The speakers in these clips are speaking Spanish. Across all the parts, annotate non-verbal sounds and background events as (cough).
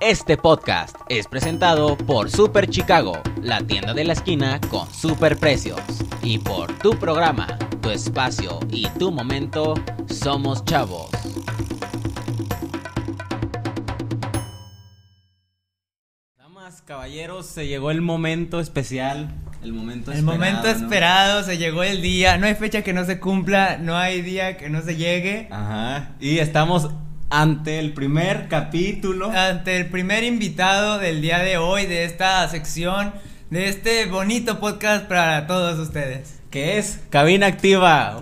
Este podcast es presentado por Super Chicago, la tienda de la esquina con super precios. Y por tu programa, tu espacio y tu momento, somos chavos. Damas, caballeros, se llegó el momento especial. El momento El esperado. momento ¿no? esperado, se llegó el día. No hay fecha que no se cumpla, no hay día que no se llegue. Ajá. Y estamos ante el primer capítulo. Ante el primer invitado del día de hoy, de esta sección, de este bonito podcast para todos ustedes. que es Cabina Activa.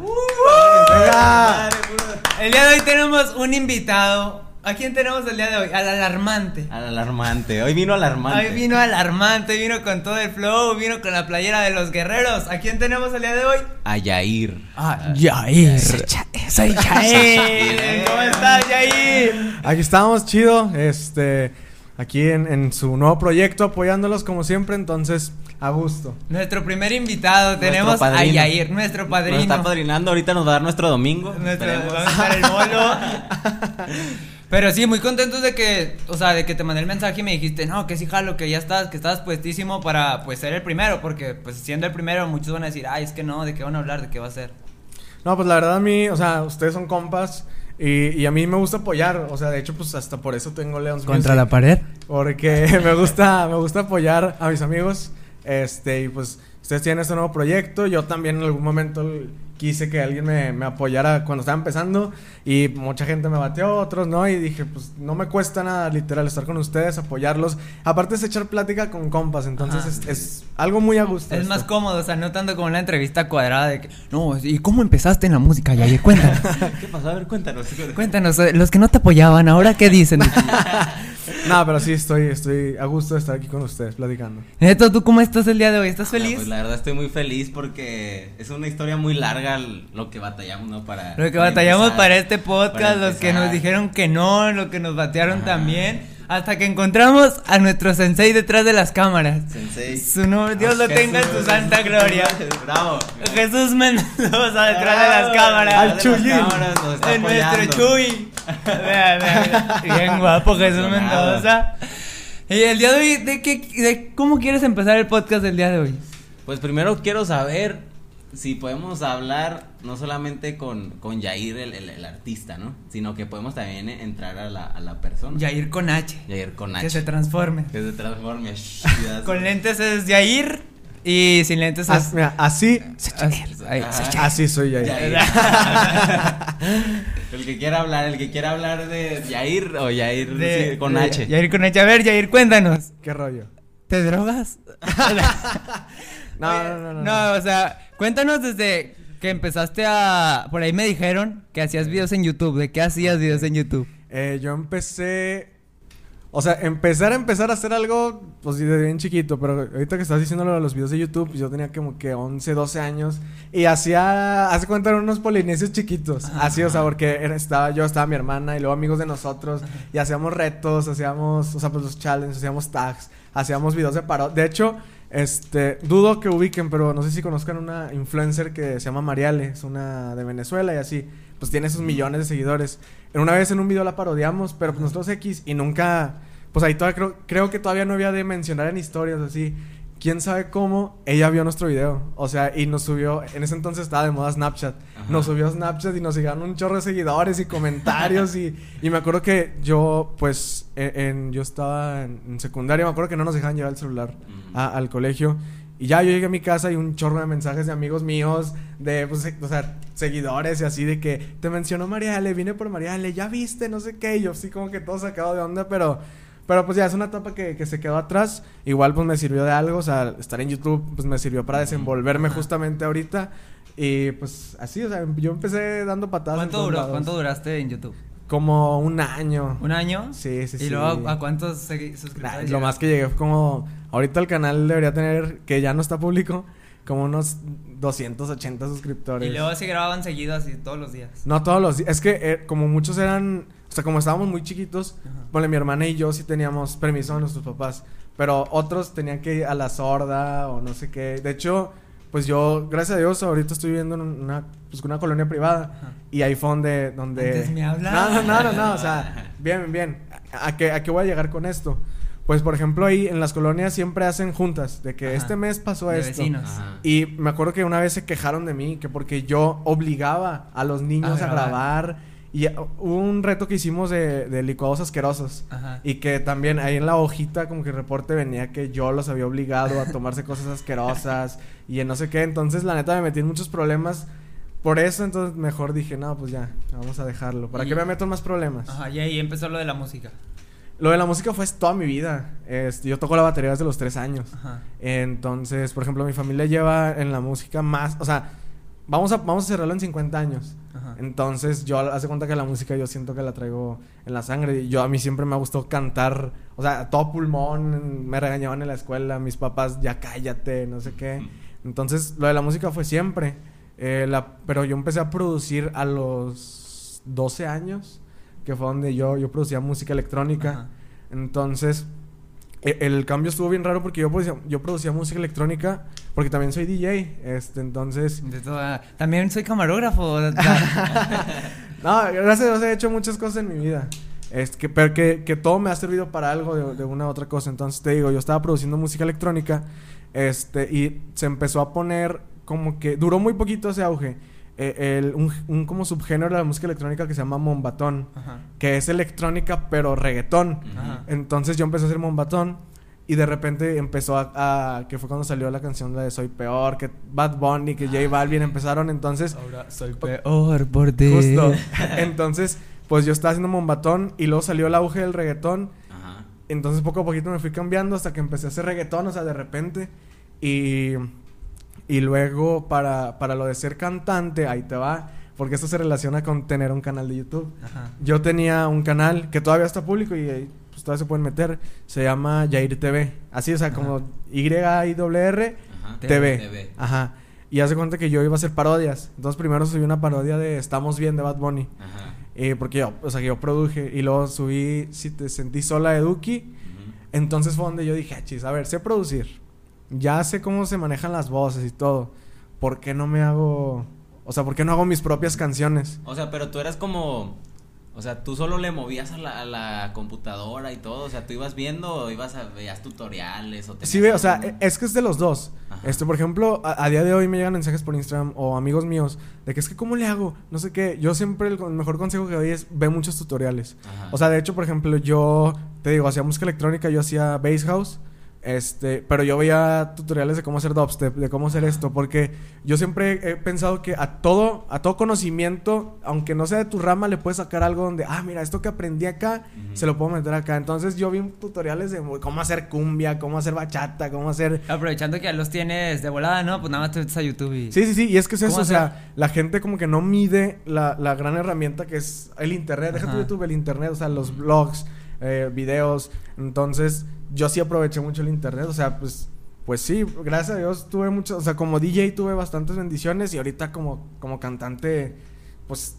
Venga. El día de hoy tenemos un invitado. ¿A quién tenemos el día de hoy? Al alarmante. Al alarmante. Hoy vino alarmante. Hoy vino alarmante, vino con todo el flow, vino con la playera de los guerreros. ¿A quién tenemos el día de hoy? A Yair. Ah, Yair. Soy Yair. (laughs) ¿Cómo estás, Yair? Aquí estamos, chido. Este, aquí en, en su nuevo proyecto, apoyándolos como siempre. Entonces, a gusto. Nuestro primer invitado tenemos a. Yair, nuestro Nos padrino. está padrinando. Ahorita nos va a dar nuestro domingo. Nuestro- vamos a el bolo. (laughs) Pero sí, muy contentos de que, o sea, de que te mandé el mensaje y me dijiste, no, que sí, jalo, que ya estás, que estás puestísimo para, pues, ser el primero, porque, pues, siendo el primero, muchos van a decir, ay, es que no, ¿de qué van a hablar? ¿De qué va a ser? No, pues la verdad a mí, o sea, ustedes son compas. Y, y a mí me gusta apoyar. O sea, de hecho, pues hasta por eso tengo Leon's Music. pared. Porque (laughs) me gusta, me gusta apoyar a mis amigos. Este, y pues ustedes tienen este nuevo proyecto. Yo también en algún momento quise que alguien me, me apoyara cuando estaba empezando. Y mucha gente me bateó, otros no. Y dije, pues no me cuesta nada literal estar con ustedes, apoyarlos. Aparte es echar plática con compas. Entonces Ajá. es, es algo muy a gusto. Es esto. más cómodo, o sea, no tanto como una entrevista cuadrada de que, no, ¿y cómo empezaste en la música, Yair? Cuéntanos. (laughs) ¿Qué pasó? A ver, cuéntanos. Cuéntanos, eh, los que no te apoyaban, ¿ahora qué dicen? (laughs) No, pero sí estoy, estoy a gusto de estar aquí con ustedes platicando. Neto, ¿tú cómo estás el día de hoy? ¿Estás Ah, feliz? pues la verdad estoy muy feliz porque es una historia muy larga lo que batallamos, ¿no? Para. Lo que batallamos empezar, para este podcast, para los que nos dijeron que no, lo que nos batearon Ajá. también, hasta que encontramos a nuestro sensei detrás de las cámaras. Sensei. Su nombre, Dios lo Jesús. tenga en su santa gloria. (laughs) Bravo. Jesús Mendoza detrás de las cámaras. Al está En nuestro. Chuy. Vea, vea, Bien guapo Jesús Emocionado. Mendoza. Y el día de hoy, ¿de qué, de cómo quieres empezar el podcast del día de hoy? Pues primero quiero saber si podemos hablar no solamente con, con Yair, el, el- el artista, ¿no? Sino que podemos también entrar a la, a la persona. Yair con H. Yair con H. Que se transforme. Que se transforme. (laughs) Con lentes es Yair y sin lentes As- es. mira, así, Ah. así soy. Yair. el que quiera hablar, el que quiera hablar de Yair o Yair de- sí, con de- H. Yair con H. A ver, Yair, cuéntanos. ¿Qué rollo? ¿Te drogas? (laughs) No, Oye, no, no, no, No, o sea, cuéntanos desde que empezaste a. Por ahí me dijeron que hacías videos en YouTube. ¿De qué hacías videos en YouTube? Eh, yo empecé. O sea, empezar a empezar a hacer algo, pues desde bien chiquito, pero ahorita que estás diciendo lo de los videos de YouTube, yo tenía como que 11, 12 años y hacía, hace cuenta, eran unos polinesios chiquitos, así, o sea, porque era- estaba yo, estaba mi hermana y luego amigos de nosotros y hacíamos retos, hacíamos, o sea, pues los challenges, hacíamos tags, hacíamos videos de paro. De hecho, este, dudo que ubiquen, pero no sé si conozcan una influencer que se llama Mariale, es una de Venezuela y así, pues tiene sus millones de seguidores. En una vez en un video la parodiamos, pero pues nosotros X y nunca, pues ahí todavía creo, creo que todavía no había de mencionar en historias así. Quién sabe cómo ella vio nuestro video, o sea, y nos subió, en ese entonces estaba de moda Snapchat, Ajá. nos subió a Snapchat y nos llegaron un chorro de seguidores y comentarios y, (laughs) y me acuerdo que yo, pues, en, en- yo estaba en, en secundaria, me acuerdo que no nos dejaban llevar el celular a- al colegio. Y ya yo llegué a mi casa y un chorro de mensajes de amigos míos, de, pues, o sea, seguidores y así, de que te mencionó Mariale, vine por Mariale, ya viste, no sé qué. Y yo sí, como que todo sacado de onda, pero, pero pues ya es una etapa que, que se quedó atrás. Igual, pues me sirvió de algo, o sea, estar en YouTube, pues me sirvió para desenvolverme justamente ahorita. Y pues así, o sea, yo empecé dando patadas. en ¿Cuánto todos duró? lados. ¿Cuánto duraste en YouTube? Como un año. ¿Un año? Sí, sí, sí. ¿Y luego a, cuántos Nah, suscriptores? lo más que llegué fue como. Ahorita el canal debería tener, que ya no está público, como unos 280 suscriptores. Y luego se grababan seguidos así todos los días. No todos los días. Es que eh, como muchos eran. O sea, como estábamos muy chiquitos, ponle mi hermana y yo sí teníamos permiso de nuestros papás. Pero otros tenían que ir a la sorda o no sé qué. De hecho, pues yo, gracias a Dios, ahorita estoy viviendo en una, pues, una colonia privada. Ajá. Y ahí fue donde... donde... Antes me No, hablaba. no, no, no, no, o sea, (laughs) bien, bien. ¿a qué, ¿a qué voy a llegar con esto? Pues, por ejemplo, ahí en las colonias siempre hacen juntas de que Ajá. este mes pasó De esto. vecinos. Ajá. Y me acuerdo que una vez se quejaron de mí, que porque yo obligaba a los niños A a grabar. Y uh, hubo un reto que hicimos de, de licuados asquerosos. Ajá. Y que también ahí en la hojita como que el reporte venía que yo los había obligado a tomarse cosas asquerosas (laughs) y en no sé qué. Entonces la neta me metí en muchos problemas por eso. Entonces mejor dije, no, pues ya, vamos a dejarlo. ¿Para Y- qué me meto en más problemas? Ajá, y ahí empezó lo de la música. Lo de la música fue toda mi vida. Este, yo toco la batería desde los tres años. Ajá. Entonces, por ejemplo, mi familia lleva en la música más, o sea, vamos a, vamos a cerrarlo en 50 años. Ajá. Entonces, yo hace cuenta que la música yo siento que la traigo en la sangre. Y Yo a mí siempre me ha gustado cantar, o sea, todo pulmón, me regañaban en la escuela, mis papás, ya cállate, no sé qué. Entonces, lo de la música fue siempre. Eh, la, pero yo empecé a producir a los 12 años, que fue donde yo, yo producía música electrónica. Ajá. Entonces, e- el cambio estuvo bien raro porque yo producía, yo producía música electrónica porque también soy DJ. Este, entonces, De toda- También soy camarógrafo. (laughs) (laughs) no, gracias a Dios he hecho muchas cosas en mi vida. Es que, pero que, que todo me ha servido para algo de, de una u otra cosa. Entonces te digo, yo estaba produciendo música electrónica. Este, y se empezó a poner como que. Duró muy poquito ese auge. eh, el- un, un como subgénero de la música electrónica que se llama Mombatón. Ajá. Que es electrónica, pero reggaetón. Ajá. Entonces yo empecé a hacer Mombatón. Y de repente empezó a, a- Que fue cuando salió la canción la de Soy Peor. Que Bad Bunny, que J Balvin empezaron. Entonces. Ahora soy peor por ti. Justo. (laughs) Entonces, pues yo estaba haciendo Mombatón. Y luego salió el auge del reggaetón. Ajá. Entonces poco a poquito me fui cambiando hasta que empecé a hacer reggaetón, o sea, de repente. Y, y luego para, para lo de ser cantante, ahí te va, porque esto se relaciona con tener un canal de YouTube. Ajá. Yo tenía un canal que todavía está público y ahí, pues todavía se pueden meter, se llama Jair TV. Así, o sea, como Y-I-R Ajá. TV. TV. Ajá. Y hace cuenta que yo iba a hacer parodias. Entonces primero subí una parodia de Estamos Bien de Bad Bunny. Ajá. Eh, porque yo, o sea, que yo produje. Y luego subí Si te sentí sola de Duki. Entonces fue donde yo dije, "Ah, chis, a ver, sé producir. Ya sé cómo se manejan las voces y todo. ¿Por qué no me hago... O sea, ¿por qué no hago mis propias canciones? O sea, pero tú eras como. O sea, tú solo le movías a la, a la computadora y todo. O sea, tú ibas viendo o ibas a veías tutoriales o Sí, ve, o sea, es que es de los dos. Ajá. Este, por ejemplo, a, a día de hoy me llegan mensajes por Instagram o amigos míos de que es que ¿cómo le hago? No sé qué. Yo siempre el con- mejor consejo que doy es ve muchos tutoriales. Ajá. O sea, de hecho, por ejemplo, yo te digo, hacía música electrónica, yo hacía bass house. Este, pero yo veía tutoriales de cómo hacer dubstep, de cómo hacer esto, porque yo siempre he pensado que a todo, a todo conocimiento, aunque no sea de tu rama, le puedes sacar algo donde, ah, mira, esto que aprendí acá, se lo puedo meter acá. Entonces yo vi tutoriales de cómo hacer cumbia, cómo hacer bachata, cómo hacer Aprovechando que ya los tienes de volada, ¿no? Pues nada más te metes a YouTube y. Sí, sí, sí, y es que es eso, ¿Cómo o sea, la gente como que no mide la, la gran herramienta que es el internet, deja tu. YouTube, el internet, o sea, los blogs, eh, videos, entonces yo sí aproveché mucho el internet, o sea, pues, pues sí, gracias a Dios tuve mucho, o sea, como DJ tuve bastantes bendiciones y ahorita como, como cantante, pues,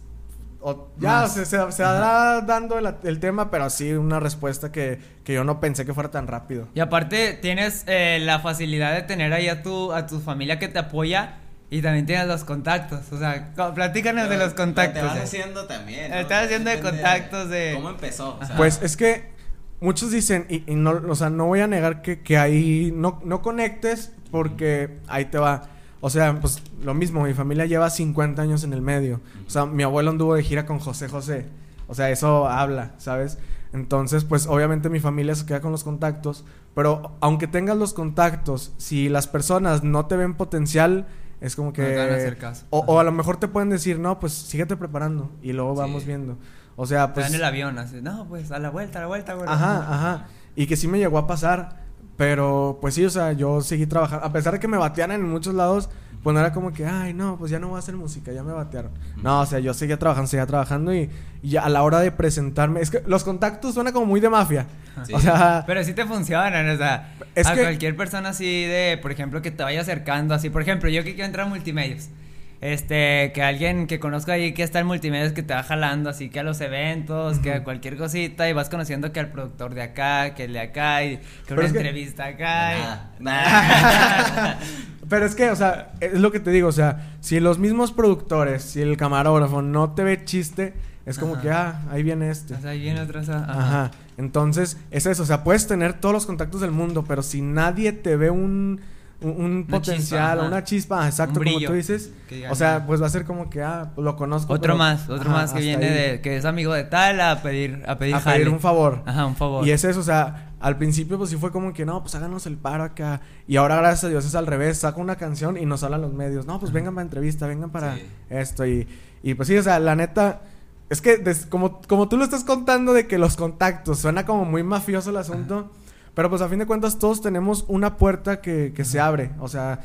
o- ya se, se, se dará dando el, el tema, pero sí una respuesta que, que yo no pensé que fuera tan rápido. Y aparte tienes eh, la facilidad de tener ahí a tu, a tu familia que te apoya y también tienes los contactos. O sea, platícanos de los contactos. Te vas ¿eh? haciendo también. ¿no? Estás haciendo de contactos de- ¿Cómo empezó? O sea, Pues es que muchos dicen, y, y no, o sea, no voy a negar que, que ahí no, no conectes porque ahí te va. O sea, pues lo mismo, mi familia lleva 50 años en el medio. O sea, mi abuelo anduvo de gira con José José. O sea, eso habla, ¿sabes? Entonces, pues obviamente mi familia se queda con los contactos. Pero aunque tengas los contactos, si las personas no te ven potencial, es como que... No te van a hacer caso. O, a lo mejor te pueden decir, no, pues síguete preparando. Y luego Sí. vamos viendo. O sea, pues... dan el avión, así. No, pues a la vuelta, a la vuelta, güey. Ajá, ajá. Y que sí me llegó a pasar. Pero pues sí, o sea, yo seguí trabajando. A pesar de que me batearan en muchos lados, pues no era como que, ay, no, pues ya no voy a hacer música, ya me batearon. No, o sea, yo seguía trabajando, seguía trabajando y, y a la hora de presentarme, es que los contactos suena como muy de mafia. Sí. O sea, Pero sí te funcionan, o sea, Es a que- cualquier persona así de, por ejemplo, que te vaya acercando así, por ejemplo, yo que quiero entrar a multimedios, este, que alguien que conozco ahí que está en multimedios que te va jalando así que a los eventos, que a cualquier cosita y vas conociendo que al productor de acá, que el de acá y que Pero una es que- entrevista acá. y- (laughs) pero es que, o sea, es lo que te digo, o sea, si los mismos productores, si el camarógrafo no te ve chiste, Es como Ajá. que, ah, ahí viene este. O sea, ahí viene otra. esa- Ajá. Entonces, es eso. O sea, puedes tener todos los contactos del mundo, pero si nadie te ve un, un, potencial chispa, una chispa, exacto, Un como tú dices. O sea, pues va a ser como que, ah, lo conozco. Otro pero- más, otro ajá, más que viene ahí. de. Que es amigo de tal a pedir. A pedir, A jale. pedir un favor. Ajá, un favor. Y es eso, o sea, al principio pues sí fue como que no, pues háganos el paro acá. Y ahora gracias a Dios es al revés, saca una canción y nos hablan los medios. No, pues vengan para entrevista, vengan para Sí. esto. Y, y pues sí, o sea, la neta, es que des- como, como tú lo estás contando de que los contactos, suena como muy mafioso el asunto. Pero pues a fin de cuentas todos tenemos una puerta que, que se abre. O sea,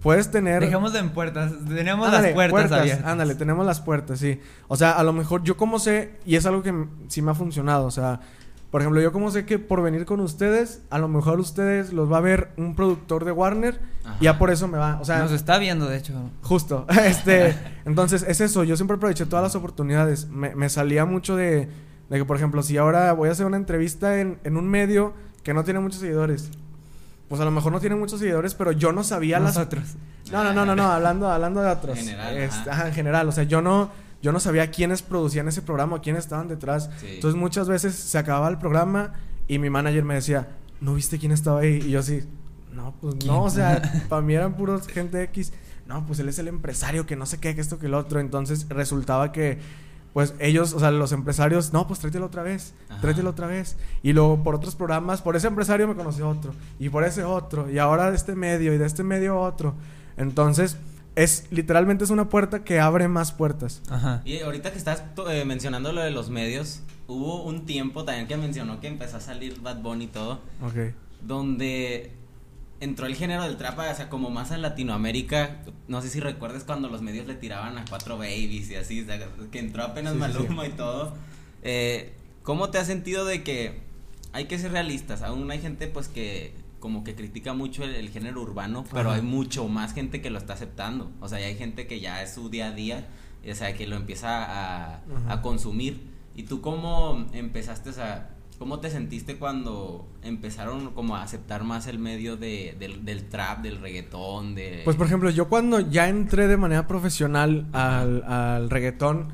puedes tener... Dejémoslo en puertas. Tenemos Ándale, las puertas, abiertas. Ándale, tenemos las puertas, sí. O sea, a lo mejor yo como sé, y es algo que sí me ha funcionado, o sea, por ejemplo, yo como sé que por venir con ustedes, a lo mejor ustedes los va a ver un productor de Warner Ajá. y ya por eso me va, o sea, Nos está viendo, de hecho. justo, (laughs) este, (laughs) entonces es eso, yo siempre aproveché todas las oportunidades, me, me salía mucho de, de que, por ejemplo, si ahora voy a hacer una entrevista en, en un medio que no tiene muchos seguidores, pues a lo mejor no tiene muchos seguidores, pero yo no sabía las Nosotros. no, no, no, no, no, hablando, hablando de otros. En general, Este, ajá. ajá, en general. O sea, yo no, yo no sabía quiénes producían ese programa, quiénes estaban detrás. Sí. Entonces muchas veces se acababa el programa y mi manager me decía, ¿no viste quién estaba ahí? Y yo así, no, pues ¿Quién? no, o sea, (laughs) para mí eran puros gente X. No, pues él es el empresario que no sé qué, que esto, que el otro. Entonces resultaba que, pues ellos, o sea, los empresarios, no, pues tráetelo otra vez, Ajá. tráetelo otra vez. Y luego por otros programas, por ese empresario me conoció otro, y por ese otro, y ahora de este medio, y de este medio otro. Entonces, es literalmente es una puerta que abre más puertas. Ajá. Y ahorita que estás eh, mencionando lo de los medios, hubo un tiempo también que mencionó que empezó a salir Bad Bunny y todo, Ok. donde entró el género del trap, o sea, como más a Latinoamérica. No sé si recuerdes cuando los medios le tiraban a cuatro babies y así, o sea, que entró apenas Sí. Maluma y todo. Eh, ¿Cómo te has sentido de que hay que ser realistas? Aún hay gente pues que como que critica mucho el, el género urbano, pero Ajá. hay mucho más gente que lo está aceptando. O sea, hay gente que ya es su día a día, o sea, que lo empieza a, a consumir. ¿Y tú cómo empezaste, sea, cómo te sentiste cuando empezaron como a aceptar más el medio de, del, del trap, del reggaetón, de... Pues por ejemplo, yo cuando ya entré de manera profesional al, al reggaetón,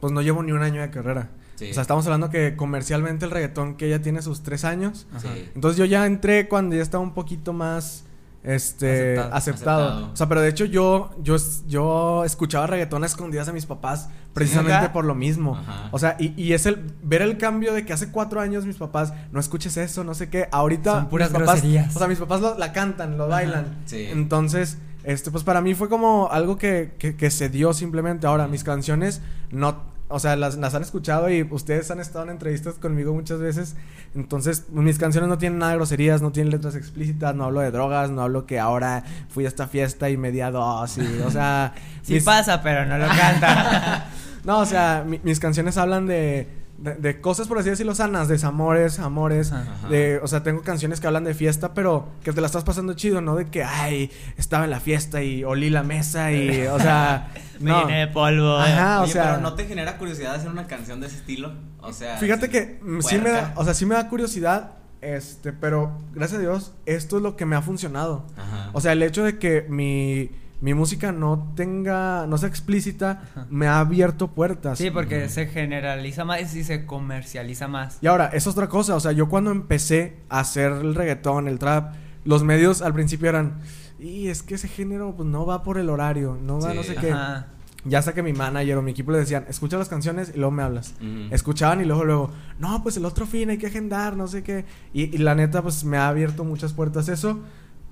pues no llevo ni un año de carrera. Sí. O sea, estamos hablando que comercialmente el reggaetón que ya tiene sus tres años. Sí. Entonces yo ya entré cuando ya estaba un poquito más este Aceptado. aceptado. Aceptado. O sea, pero de hecho yo yo yo escuchaba reggaetón a escondidas de mis papás precisamente por lo mismo. Ajá. O sea, y, y es el ver el cambio de que hace cuatro años mis papás no escuches eso, no sé qué. Ahorita Son puras mis papás, groserías. o sea, mis papás lo- la cantan, lo bailan. Sí. Entonces, este, pues para mí fue como algo que, que, que se dio simplemente. Ahora, mis canciones no, o sea, las, las han escuchado y ustedes han estado en entrevistas conmigo muchas veces. Entonces, mis canciones no tienen nada de groserías, no tienen letras explícitas, no hablo de drogas, no hablo que ahora fui a esta fiesta y me di a dos, y, o sea... (laughs) Sí mis- pasa, pero no lo canta. (laughs) no, o sea, mi- mis canciones hablan de, de, de cosas, por así decirlo, sanas, desamores, amores. Ajá. De, o sea, tengo canciones que hablan de fiesta, pero que te la estás pasando chido, ¿no? De que, ay, estaba en la fiesta y olí la mesa y, o sea, (laughs) Me no. llené de polvo. Ajá, o Oye, sea- pero ¿no te genera curiosidad hacer una canción de ese estilo? O sea... Fíjate que sí me da, o sea, sí me da curiosidad, este, pero gracias a Dios, esto es lo que me ha funcionado. Ajá. O sea, el hecho de que mi, mi música no tenga, no sea explícita, Ajá. me ha abierto puertas. Sí, porque se generaliza más y se comercializa más. Y ahora, es otra cosa, o sea, yo cuando empecé a hacer el reggaetón, el trap, los medios al principio eran, y es que ese género pues no va por el horario, no va Sí. no sé qué. Ajá. Ya hasta que mi manager o mi equipo le decían, escucha las canciones y luego me hablas. Escuchaban y luego, luego, no, pues el otro fin hay que agendar, no sé qué. Y, y la neta, pues me ha abierto muchas puertas eso.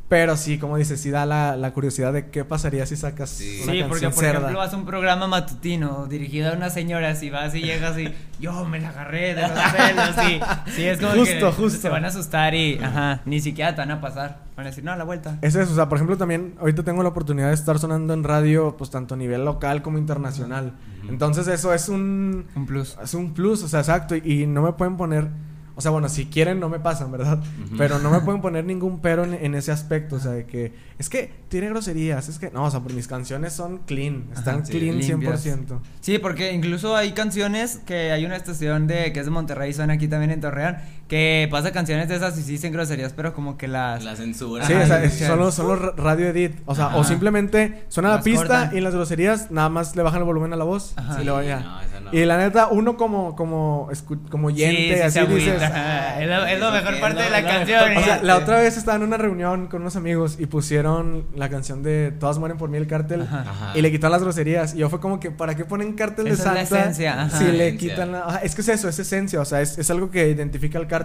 Pero sí, como dices, sí da la, la curiosidad de qué pasaría si sacas Sí. una Sí, canción porque por cerda. ejemplo vas a un programa matutino dirigido a unas señoras y vas y llegas y yo me la agarré de los pelos y sí es como Justo, que justo. se van a asustar y ajá, ni siquiera te van a pasar. Van a decir, "No, a la vuelta." Es eso, o sea, por ejemplo, también ahorita tengo la oportunidad de estar sonando en radio, pues tanto a nivel local como internacional. Entonces eso es un, Un plus. es un plus, o sea, exacto, y, y no me pueden poner, o sea, bueno, si quieren no me pasan, ¿verdad? Pero no me pueden poner ningún pero en, en ese aspecto, o sea, de que es que tiene groserías, es que no, o sea, pues mis canciones son clean, están Ajá, sí, clean limpias. 100%. Sí, porque incluso hay canciones que hay una estación de que es de Monterrey, suena aquí también en Torreón, que pasa canciones de esas y sí dicen groserías, pero como que las... La censura. Sí, Ajá, o sea, es- sí. son los, son los ra- radio edit. O sea, Ajá. o simplemente suena la Las pista cortan. y en las groserías nada más le bajan el volumen a la voz. Ajá. Y Sí, no, eso no. Y la neta, uno como, como, escu- como oyente, sí, así dices. Ajá, Es lo, es lo Eso mejor parte no, de la canción. O sea, la otra vez estaba en una reunión con unos amigos y pusieron la canción de Todas mueren por mí el cártel Ajá. Ajá. y le quitaron las groserías. Y yo fue como que, ¿para qué ponen cártel de Esa es la Santa? esencia, ajá. Si le quitan la. es que es eso, es esencia. O sea, es, es algo que identifica al cártel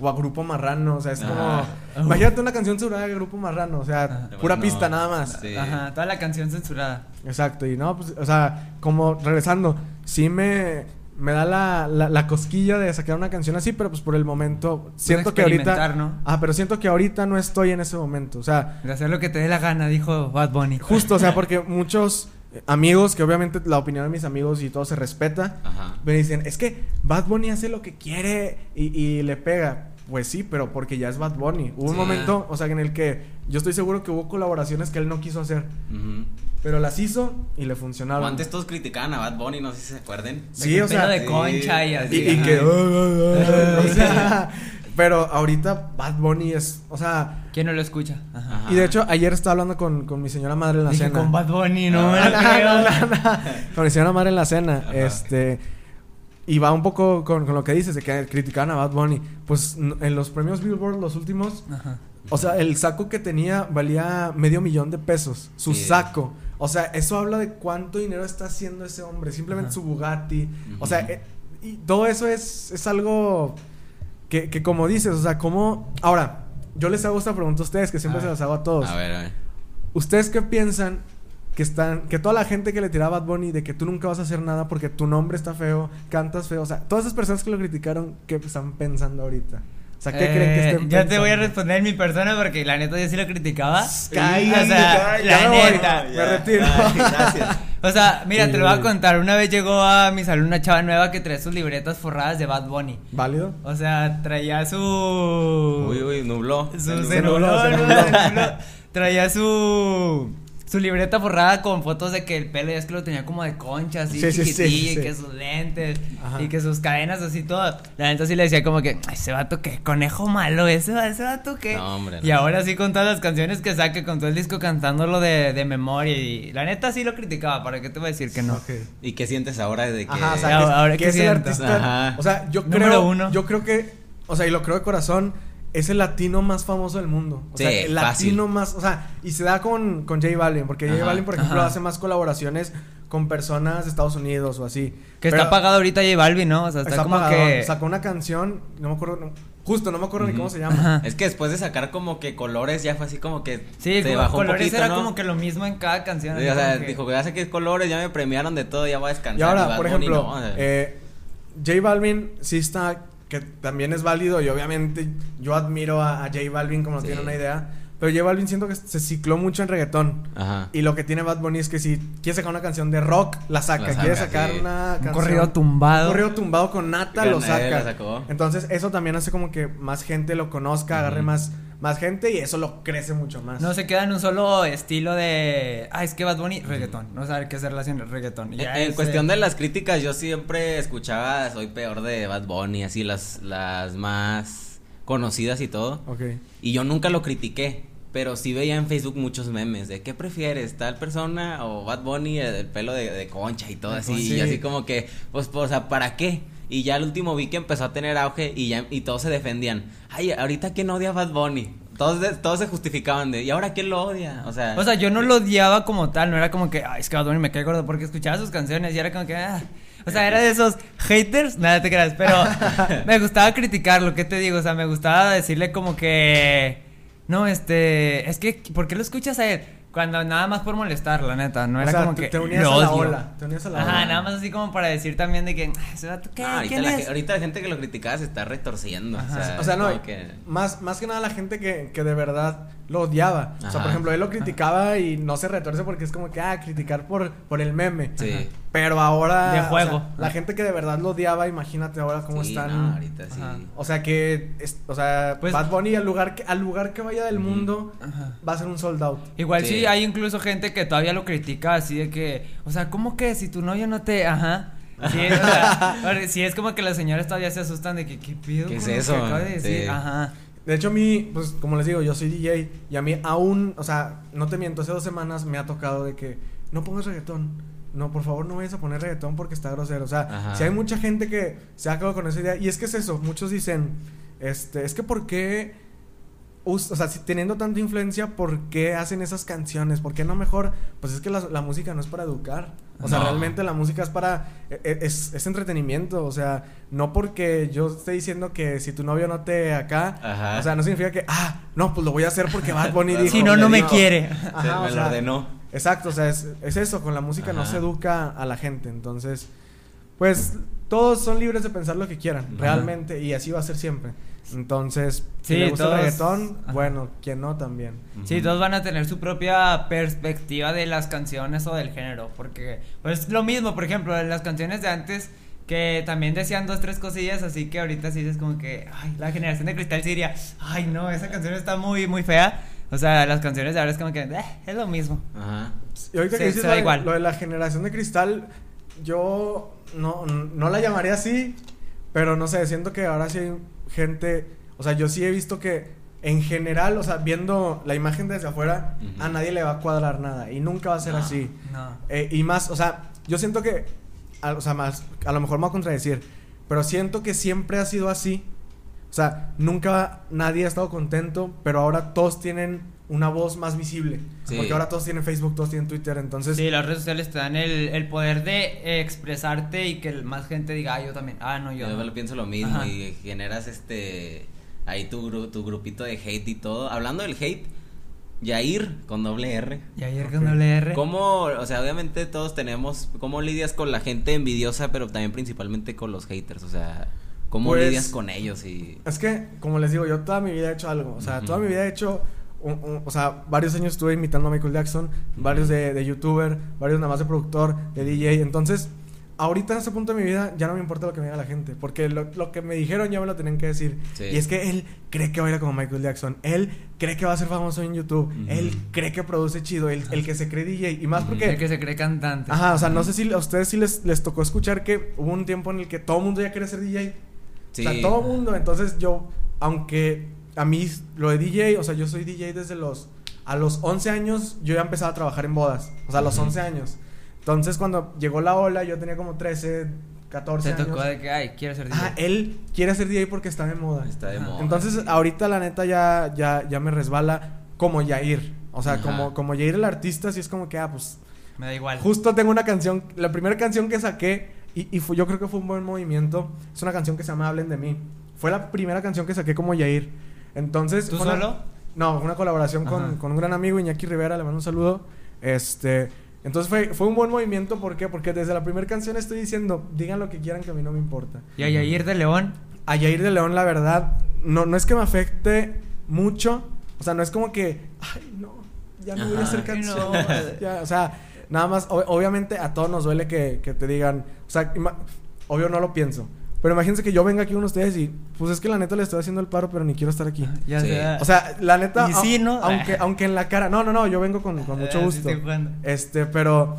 o a Grupo Marrano. O sea, es como. Ajá. Imagínate una canción censurada de Grupo Marrano. O sea, Ajá. pura No, pista nada más. sí. Ajá, toda la canción censurada. Exacto, y no, pues, o sea, como regresando, sí me, me da la, la, la cosquilla de sacar una canción así, pero pues por el momento siento que ahorita... ¿no? Ah, pero siento que ahorita no estoy en ese momento, o sea, De hacer lo que te dé la gana, dijo Bad Bunny. justo, o sea, porque muchos amigos, que obviamente la opinión de mis amigos y todo se respeta, Ajá. me dicen, es que Bad Bunny hace lo que quiere y, y le pega. Pues sí, pero porque ya es Bad Bunny. Hubo un momento, o sea, en el que yo estoy seguro que hubo colaboraciones que él no quiso hacer, pero las hizo y le funcionaron. O antes todos criticaban a Bad Bunny, no sé si se acuerden. Sí, De o que sea, de concha y así. Y, y ajá. que. (laughs) (laughs) o sea, pero ahorita Bad Bunny es. O sea. ¿Quién no lo escucha? Ajá. Ajá. Y de hecho, ayer estaba hablando con, con mi señora madre en la Dije, cena. con Bad Bunny, no, No, me no, la creo. no, no. Con mi señora madre en la cena. Ajá. Este. Y va un poco con, con lo que dices de que criticaban a Bad Bunny. Pues en los premios Billboard, los últimos. Ajá. O sea, el saco que tenía valía medio millón de pesos. Su Sí. saco. O sea, eso habla de cuánto dinero está haciendo ese hombre. Simplemente Ajá. su Bugatti. O sea, eh, y todo eso es, es algo que, que como dices, o sea, como... Ahora, yo les hago esta pregunta a ustedes, que siempre se las hago a todos. A ver, a ver. ¿Ustedes qué piensan que están... Que toda la gente que le tiraba a Bad Bunny de que tú nunca vas a hacer nada porque tu nombre está feo, cantas feo, o sea, todas esas personas que lo criticaron, ¿qué están pensando ahorita? O sea, ¿qué creen que Eh, estén Ya te voy a pensando? responder en mi persona porque la neta yo sí lo criticaba. Cállate, o sea, la ya me voy. neta. Me retiro. Ay, gracias. O sea, mira, te lo voy a contar. Una vez llegó a mi salón una chava nueva que traía sus libretas forradas de Bad Bunny. ¿Válido? O sea, traía su. Uy, uy, nubló. su Se se nubló. nubló, se no, nubló. se nubló. Traía su. Su libreta forrada con fotos de que el pelo ya es que lo tenía como de concha, así Sí, sí, sí, chiquitillo, sí. y que sus lentes, Ajá. y que sus cadenas así todo. La neta sí le decía como que, "Ay, ese vato que conejo malo, ese, va- ese vato que. No, hombre, Y ahora sí con todas las canciones que saque, con todo el disco cantándolo de, de memoria. Y la neta sí lo criticaba, ¿para qué te voy a decir que no? Ok. ¿Y qué sientes ahora de que.? Ajá, o sea, Ahora- que, ahora que que es el siento. artista. Ajá. O sea, yo Número creo. uno. Yo creo que. O sea, y lo creo de corazón. Es el latino más famoso del mundo. O sea, Sí, el fácil. latino más. O sea, y se da con, con J Balvin. Porque J. Balvin, por ejemplo, Ajá. hace más colaboraciones con personas de Estados Unidos o así. Que Pero está pagado ahorita J Balvin, ¿no? O sea, está, Está como que. Sacó una canción. No me acuerdo. no- justo, no me acuerdo ni cómo se llama. Ajá. Es que después de sacar como que colores ya fue así como que. Sí, se como bajó un colores poquito, era ¿no? como que lo mismo en cada canción. Sí, o sea, como que- dijo, ya sé que colores, ya me premiaron de todo, ya voy a descansar. Y ahora, por ejemplo, no, o sea, eh, J Balvin sí está, que también es válido y obviamente yo admiro a, a J Balvin como no Sí. tiene una idea, pero J Balvin siento que se cicló mucho en reggaetón. Ajá. Y lo que tiene Bad Bunny es que si quiere sacar una canción de rock, la saca. La saca, quiere sacar sí. una Un canción. corrido tumbado. Un corrido tumbado con nata, lo saca. sacó. Entonces, eso también hace como que más gente lo conozca, agarre más, más gente y eso lo crece mucho más. No se queda en un solo estilo de. Ah, es que Bad Bunny, reggaetón. No sabe qué hacer relación reggaetón. Y ya En, en es, cuestión eh, de las críticas, yo siempre escuchaba Soy peor de Bad Bunny, así las, las más conocidas y todo. Ok. Y yo nunca lo critiqué. Pero sí veía en Facebook muchos memes de ¿qué prefieres? ¿Tal persona o Bad Bunny el, el pelo de, de concha y todo De así? Y Sí. así como que, pues, pues, o sea, ¿para qué? Y ya al último vi que empezó a tener auge y ya y todos se defendían. Ay, ahorita quién odia a Bad Bunny. Todos, de- todos se justificaban de ¿y ahora quién lo odia? O sea, O sea, yo no lo odiaba como tal, no era como que, ay, es que Bad Bunny me cae gordo porque escuchaba sus canciones y era como que, ah. O sea, era de esos haters, nada te creas, pero (laughs) me gustaba criticarlo, ¿qué te digo? O sea, me gustaba decirle como que, no, este, es que, ¿por qué lo escuchas a él? Cuando nada más por molestar, la neta, no O era sea, como que te unías lo a la odio. ola, te unías a la Ajá, ola. nada más así como para decir también de que, "Ah, ese vato, ¿qué? no, ahorita, ¿Quién la, ahorita la gente que lo criticaba se está retorciendo. O sea, O sea, no, que- más, más que nada la gente que, que de verdad lo odiaba. O sea, por ejemplo, él lo criticaba y no se retuerce porque es como que, ah, criticar por, por el meme. Sí. Ajá. Pero ahora. De o sea, juego. la gente que de verdad lo odiaba, imagínate ahora cómo Sí, están. no, ahorita sí. O sea que, es- o sea, Pues- Bad Bunny al lugar que, al lugar que vaya del mundo Ajá. va a ser un sold out. Igual sí. Sí. hay incluso gente que todavía lo critica así de que, o sea, ¿cómo que si tu novio no te, ajá? Sí, o sea, (laughs) sí, es como que las señoras todavía se asustan de que, ¿qué pido? ¿Qué es que eso? acabo de decir? Sí. Ajá. De hecho, a mí, pues como les digo, yo soy DJ y a mí aún, o sea, no te miento, hace dos semanas me ha tocado de que no pongas reggaetón. No, por favor, no vayas a poner reggaetón porque está grosero. O sea, Ajá. si hay mucha gente que se ha quedado con esa idea. Y es que es eso, muchos dicen, este, es que ¿por qué, o sea, si teniendo tanta influencia, ¿por qué hacen esas canciones? ¿Por qué no mejor? Pues es que la, la música no es para educar. O sea, realmente la música es para, e- e- es, es entretenimiento. O sea, no porque yo esté diciendo que si tu novio no te acá, Ajá. o sea, no significa que, ah, no, pues lo voy a hacer porque Bad Bunny (laughs) dijo. Si no, no me quiere. Ajá, Se o me lo sea, ordenó. Exacto, o sea, es, es eso, con la música no se educa a la gente, entonces, pues todos son libres de pensar lo que quieran, realmente, y así va a ser siempre. Entonces, si Sí, le gusta todos- el reggaetón, Ajá. bueno, quien no también. Sí, Ujú. todos van a tener su propia perspectiva de las canciones o del género, porque pues lo mismo, por ejemplo, en las canciones de antes que también decían dos, tres cosillas, así que ahorita sí es como que, ay, la generación de cristal sí diría, ay, no, esa canción está muy, muy fea. O sea, las canciones de ahora es como que, eh, es lo mismo. Ajá. Y ahorita que dices lo igual. lo de la generación de cristal, yo no, no la llamaría así, pero no sé, siento que ahora sí hay gente, o sea, yo sí he visto que en general, o sea, viendo la imagen desde afuera, a nadie le va a cuadrar nada y nunca va a ser No. así. No. Eh, y más, o sea, yo siento que, a, o sea, más, a lo mejor me voy a contradecir, pero siento que siempre ha sido así. O sea, nunca nadie ha estado contento, pero ahora todos tienen una voz más visible. Sí. Porque ahora todos tienen Facebook, todos tienen Twitter, entonces... Sí, las redes sociales te dan el, el poder de expresarte y que más gente diga, ah, yo también. Ah, no, yo. Yo no". pienso lo mismo Ajá. y generas este ahí tu, gru- tu grupito de hate y todo. Hablando del hate, Yair con doble R. Y ayer Ok. con doble R. ¿Cómo, o sea, obviamente todos tenemos, cómo lidias con la gente envidiosa, pero también principalmente con los haters? O sea, ¿cómo Pues- lidias con ellos? Y... Es que, como les digo, yo toda mi vida he hecho algo. O sea, toda mi vida he hecho. Un- un- o sea, varios años estuve imitando a Michael Jackson, varios de, de youtuber, varios nada más de productor, de DJ. Entonces, ahorita en este punto de mi vida ya no me importa lo que me diga la gente, porque lo, lo que me dijeron ya me lo tenían que decir. Sí. Y es que él cree que baila como Michael Jackson, él cree que va a ser famoso en YouTube, él cree que produce chido, el, el que se cree DJ. Y más porque. El que se cree cantante. Ajá, o sea, no sé si a ustedes sí les, les tocó escuchar que hubo un tiempo en el que todo el mundo ya quería ser DJ. Sí. O sea, todo el mundo. Entonces yo, aunque a mí lo de DJ, o sea, yo soy DJ desde los... A los 11 años yo ya empezaba a trabajar en bodas. O sea, a los Ujú. 11 años. Entonces cuando llegó la ola, yo tenía como 13, 14 Se años. tocó de que, ay, quiero ser DJ. Ah, él quiere ser DJ porque está de moda. Está de Ajá. moda. Entonces ahorita la neta ya, ya, ya me resbala como Yair. O sea, Ajá. como, como Yair el artista, sí es como que, ah, pues Me da igual. Justo tengo una canción, la primera canción que saqué, y, y fue- yo creo que fue un buen movimiento, es una canción que se llama Hablen de mí. Fue la primera canción que saqué como Yair. Entonces... ¿Tú fue una- solo? no, una colaboración con, con un gran amigo, Iñaki Rivera, le mando un saludo. Este... Entonces fue, fue un buen movimiento, ¿por qué? Porque desde la primera canción estoy diciendo, digan lo que quieran que a mí no me importa. Y a Yair de León. A Yair de León, la verdad, no, no es que me afecte mucho, o sea, no es como que, ay, no, ya no voy a hacer Ay, canciones. no. (laughs) Ya, o sea, nada más, ob- obviamente a todos nos duele que, que te digan, o sea, obvio no lo pienso, pero imagínense que yo venga aquí con ustedes y, pues es que la neta le estoy haciendo el paro, pero ni quiero estar aquí. Ya Sí. sé. O sea, la neta, Y sí, ¿no? aunque, aunque en la cara, no, no, no, yo vengo con, con mucho sí gusto. jugando. Este, pero,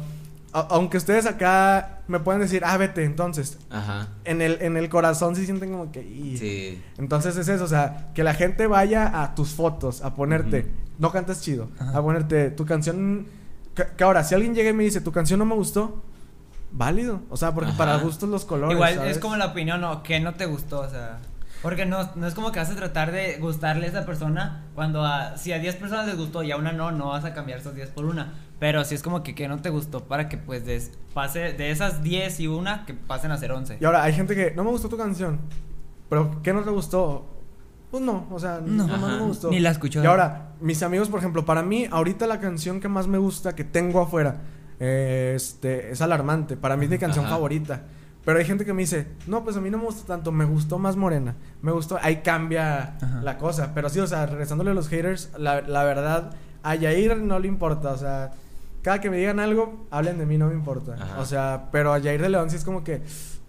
a- aunque ustedes acá me pueden decir, ah, vete, entonces, Ajá. en el, en el corazón sí sienten como que... Sí. Entonces es eso, o sea, que la gente vaya a tus fotos, a ponerte, no cantas chido, Ajá. a ponerte tu canción, que, que ahora, si alguien llega y me dice, tu canción no me gustó, válido, o sea, porque Ajá. para gustos los colores. Igual ¿sabes? es como la opinión, ¿no? Que no te gustó, o sea. Porque no, no es como que vas a tratar de gustarle a esa persona cuando a, si a 10 personas les gustó y a una no, no vas a cambiar esos 10 por una. Pero si es como que, que no te gustó para que pues des- pase de esas 10 y una que pasen a ser 11. Y ahora, hay gente que, no me gustó tu canción, pero ¿qué no te gustó? Pues no, o sea, No. no, me gustó. Ni la escuchó. Y ahora, mis amigos, por ejemplo, para mí, ahorita la canción que más me gusta, que tengo afuera, eh, este, es alarmante. Para mí es mi canción Ajá. favorita. Pero hay gente que me dice, no, pues a mí no me gusta tanto, me gustó más morena. Me gustó, ahí cambia Ajá. la cosa. Pero sí, o sea, regresándole a los haters, la, la verdad, a Yair no le importa. O sea, cada que me digan algo, hablen de mí, no me importa. Ajá. O sea, pero a Yair de León sí es como que,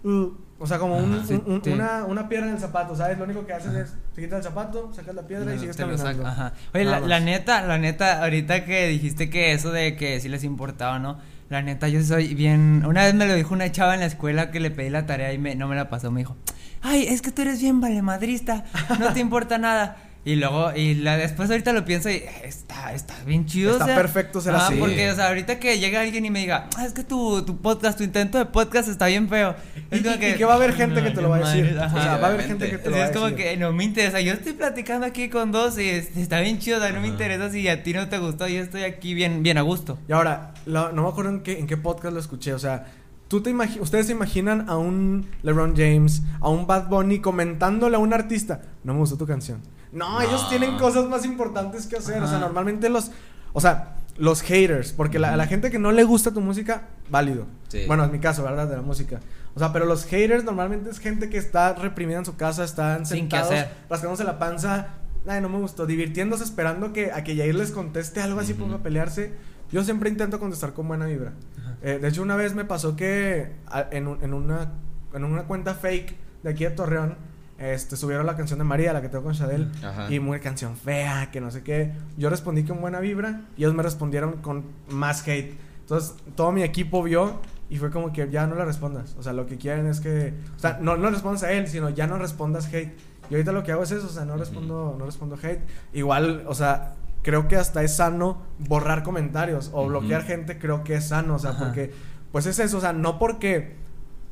uh, o sea, como un- te- una, una piedra en el zapato, ¿sabes? Lo único que haces Ajá. es, te quitas el zapato, sacas la piedra y sigues caminando. ajá. Oye, la, neta, la neta, ahorita que dijiste que eso de que sí les importaba, ¿no? La neta, yo soy bien. Una vez me lo dijo una chava en la escuela que le pedí la tarea y me, no me la pasó. Me dijo, ay, es que tú eres bien valemadrista, no te importa nada. Y luego, y la, después ahorita lo pienso y está, está bien chido. Está o sea, perfecto ser ah, así. Porque, o sea, ahorita que llega alguien y me diga, ah, es que tu, tu podcast, tu intento de podcast está bien feo. Es Y- como y- y que va a haber gente que te lo va a decir. madre, O ajá. sea, va a haber gente que te O lo sea, va a es como decir. que no me interesa. Yo estoy platicando aquí con dos y es- está bien chido. o sea, no me Ajá. interesa si a ti no te gustó. Yo estoy aquí bien, bien a gusto. Y ahora, lo- no me acuerdo en qué, en qué podcast lo escuché. O sea, tú te ustedes se imaginan a un LeBron James, a un Bad Bunny comentándole a un artista, no me gustó tu canción. No, No. ellos tienen cosas más importantes que hacer. O sea, normalmente los, o sea, los haters, porque la, la gente que no le gusta tu música, válido. Sí. Bueno, en mi caso, ¿verdad? De la música. O sea, pero los haters normalmente es gente que está reprimida en su casa, están Sin sentados, rascándose la panza. Ay, no me gustó. Divirtiéndose, esperando que, a que Yair les conteste algo así, ponga a pelearse. Yo siempre intento contestar con buena vibra. Eh, de hecho, una vez me pasó que en, un- en una, en una cuenta fake de aquí de Torreón, este, subieron la canción de María, la que tengo con Shadel, Ajá. y muy canción fea, que no sé qué. Yo respondí con buena vibra y ellos me respondieron con más hate. Entonces, todo mi equipo vio y fue como que ya no le respondas. O sea, lo que quieren es que, o sea, no, no respondas a él, sino ya no respondas hate. Y ahorita lo que hago es eso, o sea, no respondo, no respondo hate. Igual, o sea, creo que hasta es sano borrar comentarios o bloquear gente, creo que es sano, o sea, Ajá. porque, pues es eso, o sea, no porque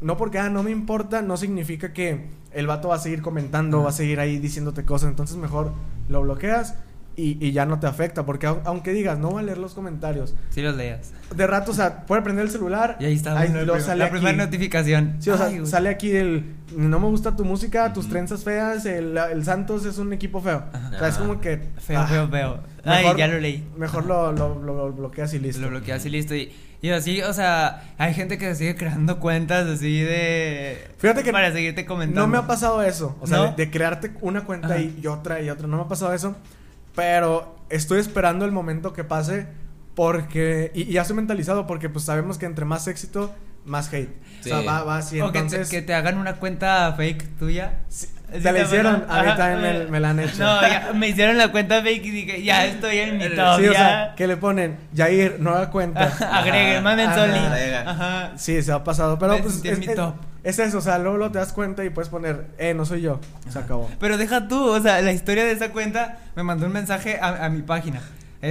no porque ah, no me importa, no significa que el vato va a seguir comentando, va a seguir ahí diciéndote cosas. Entonces mejor lo bloqueas y, y ya no te afecta. Porque au- aunque digas, no voy a leer los comentarios. Sí los leas. De rato, o sea, puede prender el celular. Y ahí está ahí lo sale la primera notificación. Sí, o sea, Ay, sale aquí el no me gusta tu música, tus trenzas feas, el, el Santos es un equipo feo. Ajá. O sea, es como que Feo, ah, feo, feo. Ay, mejor- ya lo leí. Mejor lo, lo, lo bloqueas y listo. Lo bloqueas y listo. Y, y así, o sea, hay gente que sigue creando cuentas así de. Fíjate que Para seguirte comentando. No me ha pasado eso. O sea, ¿No? de, de crearte una cuenta Ajá. y otra y otra. No me ha pasado eso. Pero estoy esperando el momento que pase. Porque. Y, ya estoy mentalizado. Porque pues sabemos que entre más éxito, más hate. Sí. O sea, va, va así. O que, Entonces. te, que te hagan una cuenta fake tuya. Sí, Sí, te la hicieron. A mí también me, me la han hecho. No, ya, me hicieron la cuenta fake y dije, ya estoy en mi top. Sí, o ya. sea, que le ponen Jair, nueva cuenta. (laughs) Agreguen, manden. Soli. Ajá. Sí, se ha pasado. Pero Me pues. Es, mi es- top. es eso, o sea, luego, luego te das cuenta y puedes poner, eh, no soy yo. Se acabó. Pero deja tú, o sea, la historia de esa cuenta me mandó un mensaje a, a mi página.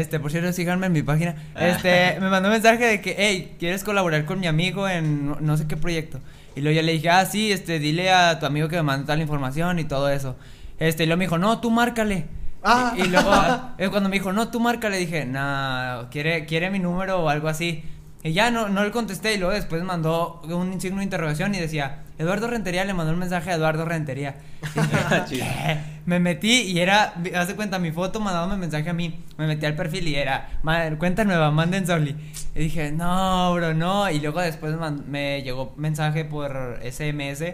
Este, por cierto, síganme en mi página. (laughs) Este, me mandó un mensaje de que, hey, ¿quieres colaborar con mi amigo en no- sé qué proyecto? Y luego ya le dije, ah, sí, este, dile a tu amigo que me mande tal información y todo eso. Este, y luego me dijo, no, tú márcale. Ah. Y, y luego, eh, cuando me dijo, no, tú márcale, dije, nah, quiere, quiere mi número o algo así. Y ya no, no le contesté y luego después mandó un signo de interrogación y decía, Eduardo Rentería le mandó un mensaje a Eduardo Rentería. Y dije, (laughs) Chido. ¿qué? Me metí y era, hace cuenta, mi foto mandándome mensaje a mí. Me metí al perfil y era, "Ma- cuenta nueva, manden Soli. Y dije, no, bro, no. Y luego después me llegó mensaje por SMS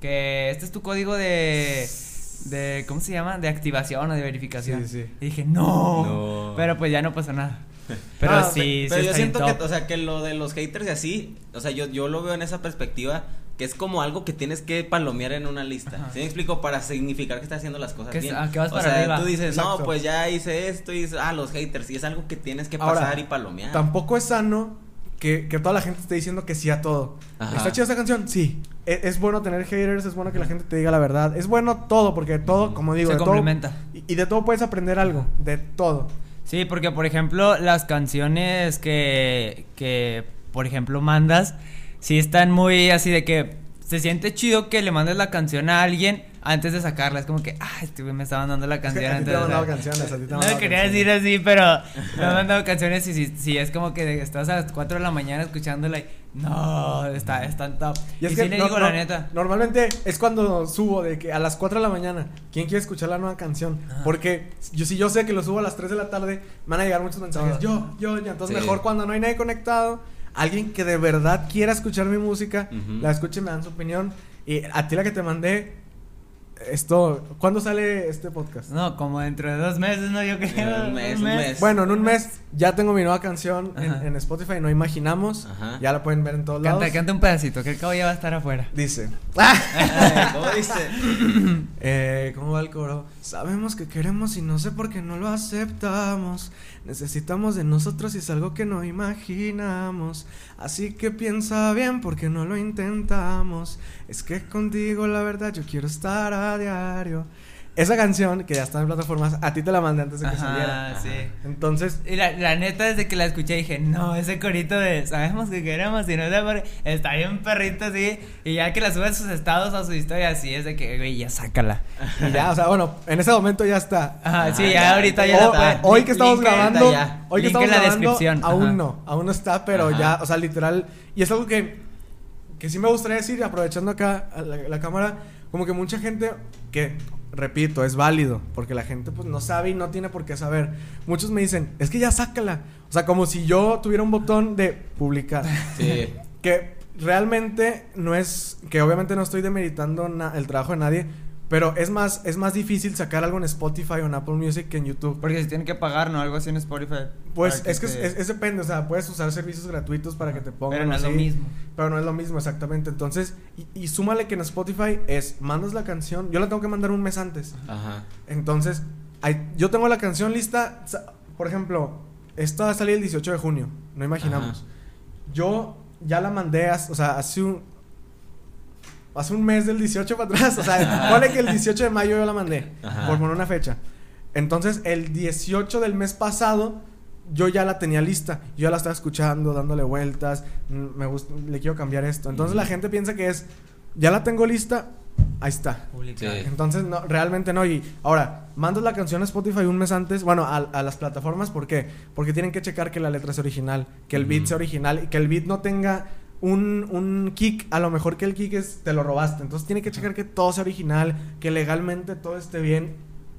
que este es tu código de, de, ¿cómo se llama? De activación o de verificación. Sí, sí. Y dije, no. No. Pero pues ya no pasó nada. Pero Ah, sí, Pero sí yo está bien siento que, top. o sea, que lo de los haters y así, o sea, yo, yo lo veo en esa perspectiva, que es como algo que tienes que palomear en una lista. Ajá. ¿Sí me explico? Para significar que estás haciendo las cosas Que es- bien. ah, que vas o para sea, arriba. tú dices, no, Exacto. pues ya hice esto y ah, los haters, y es algo que tienes que Ahora, pasar y palomear. Tampoco es sano que, que toda la gente esté diciendo que sí a todo. Ajá. ¿Está chida esa canción? Sí. E- Es, bueno tener haters, es bueno que la gente te diga la verdad. Es bueno todo, porque todo, como digo, Se de todo. complementa. Y, y de todo puedes aprender algo. De todo. Sí, porque por ejemplo, las canciones que, que por ejemplo, mandas, sí están muy así de que se siente chido que le mandes la canción a alguien antes de sacarla. Es como que, ah, este me está mandando la canción antes de mandado sacar". canciones, a ti te No quería canciones. decir así, pero me han (laughs) mandado canciones y si, si es como que estás a las 4 de la mañana escuchándola y no, está, está top. Y, es sí le no- digo no- la neta. Normalmente es cuando subo de que a las 4 de la mañana, ¿quién quiere escuchar la nueva canción? Porque yo si yo sé que lo subo a las 3 de la tarde, van a llegar muchos mensajes. Yo, yo. Entonces Sí. mejor cuando no hay nadie conectado, alguien que de verdad quiera escuchar mi música, la escuche y me dan su opinión. Y a ti la que te mandé, esto, ¿cuándo sale este podcast? No, como dentro de dos meses, ¿no? Yo creo. Un mes, un mes. Bueno, en un mes ya tengo mi nueva canción en, Spotify, no imaginamos. Ajá. Ya la pueden ver en todos Canta, lados. canta un pedacito, que el cabo ya va a estar afuera. Dice, (laughs) ¿Cómo dice? eh, ¿cómo va el coro? Sabemos que queremos y no sé por qué no lo aceptamos. Necesitamos de nosotros y es algo que no imaginamos. Así que piensa bien porque no lo intentamos. Es que contigo la verdad yo quiero estar a diario. Esa canción que ya está en plataformas, a ti te la mandé antes de que saliera. Ajá, sí. Entonces, Y la, la neta, desde que la escuché dije, no, ese corito de sabemos que queremos y no sé por qué", está bien perrito así. Y ya que la sube a sus estados, a su historia, así es de que, güey, ya sácala. y ya, o sea, bueno, en ese momento ya está. Ajá, sí, Ajá, ya, ya, ahorita ya la O- puede- hoy que estamos link grabando, ya. hoy que Link estamos en la grabando, aún no, aún no está, pero ya, o sea, literal, y es algo que, que sí me gustaría decir, aprovechando acá la, la cámara, como que mucha gente, que, repito, es válido, porque la gente pues no sabe y no tiene por qué saber, muchos me dicen, es que ya sácala, o sea, como si yo tuviera un botón de publicar, Sí. (laughs) que realmente no es, que obviamente no estoy demeritando el trabajo de nadie, pero es más, es más difícil sacar algo en Spotify o en Apple Music que en YouTube. Porque si tienen que pagar, ¿no? Algo así en Spotify. Pues es que es, te- es- es depende, o sea, puedes usar servicios gratuitos para que te pongan. Pero no es lo mismo. Pero no es lo mismo, exactamente. Entonces, y, y súmale que en Spotify es, mandas la canción, yo la tengo que mandar un mes antes. Ajá. Entonces, hay- yo tengo la canción lista, por ejemplo, esta va a salir el 18 de junio, no imaginamos. Ajá. Yo ya la mandé, as- o sea, hace un... Hace un mes del 18 para atrás, o sea, (laughs) ponle que el 18 de mayo yo la mandé, Ajá. por poner una fecha. Entonces, el 18 del mes pasado, yo ya la tenía lista. Yo ya la estaba escuchando, dándole vueltas. mm, Me gusta, le quiero cambiar esto. Entonces, la gente piensa que es, ya la tengo lista, ahí está. Publicar. Sí. Entonces, no, realmente no. Y ahora, mandas la canción a Spotify un mes antes, bueno, a, a las plataformas, ¿por qué? Porque tienen que checar que la letra sea original, que el beat sea original y que el beat no tenga un, un kick, a lo mejor que el kick es, te lo robaste. Entonces, tiene que checar que todo sea original, que legalmente todo esté bien,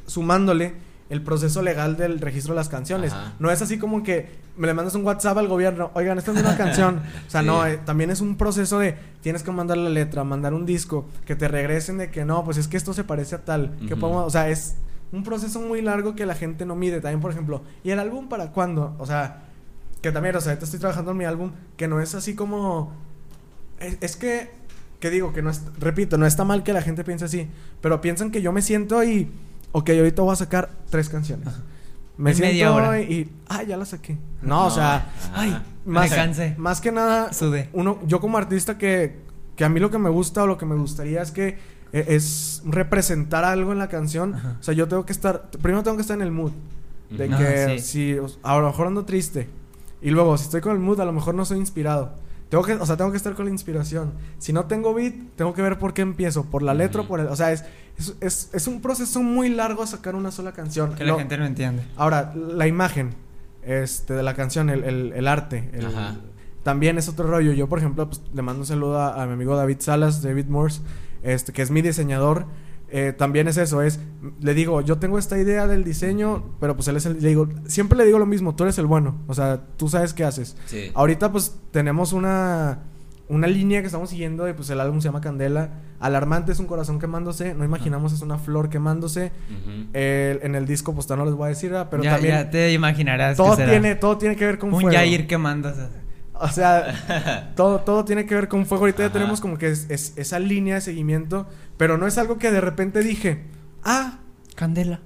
sumándole el proceso legal del registro de las canciones. Ajá. No es así como que me le mandas un WhatsApp al gobierno, oigan, esta es una (laughs) canción. O sea, Sí. no, eh, también es un proceso de tienes que mandar la letra, mandar un disco, que te regresen de que no, pues es que esto se parece a tal, que podemos, o sea, es un proceso muy largo que la gente no mide. También, por ejemplo, ¿y el álbum para cuándo? O sea, que también, o sea, ahorita estoy trabajando en mi álbum, que no es así como... Es, es que, que digo, que no es, repito, no está mal que la gente piense así, pero piensan que yo me siento y, ok, ahorita voy a sacar tres canciones. Me En siento media hora. y, ah, ya la saqué. No, o sea, ajá. ay, Me más, cansé. más que nada, Sudé. uno, yo como artista que, que a mí lo que me gusta o lo que me gustaría es que eh, es representar algo en la canción. Ajá. O sea, yo tengo que estar, primero tengo que estar en el mood. De que Ajá, sí. si a lo mejor ando triste y luego si estoy con el mood a lo mejor no soy inspirado. Tengo que, o sea, tengo que estar con la inspiración. Si no tengo beat, tengo que ver por qué empiezo, por la letra por el, o sea, es, es, es, es un proceso muy largo sacar una sola canción. Que Lo- la gente no entiende. Ahora, la imagen este, de la canción, el, el, el arte, el- Ajá. también es otro rollo. Yo, por ejemplo, pues, le mando un saludo a, a mi amigo David Salas, David Morse, este, que es mi diseñador. Eh, también es eso, es, le digo, yo tengo esta idea del diseño, pero pues él es el, le digo, siempre le digo lo mismo, tú eres el bueno, o sea, tú sabes qué haces. Sí. Ahorita pues tenemos una, una línea que estamos siguiendo y pues el álbum se llama Candela. Alarmante es un corazón quemándose, no imaginamos es una flor quemándose. En el disco pues no les voy a decir, pero ya, también ya te imaginarás. todo que será. tiene, todo tiene que ver con Un fuego. Yair quemándose. O sea, (laughs) todo, todo tiene que ver con fuego. Ahorita ya tenemos como que es, es- esa línea de seguimiento, pero no es algo que de repente dije, ah, Candela.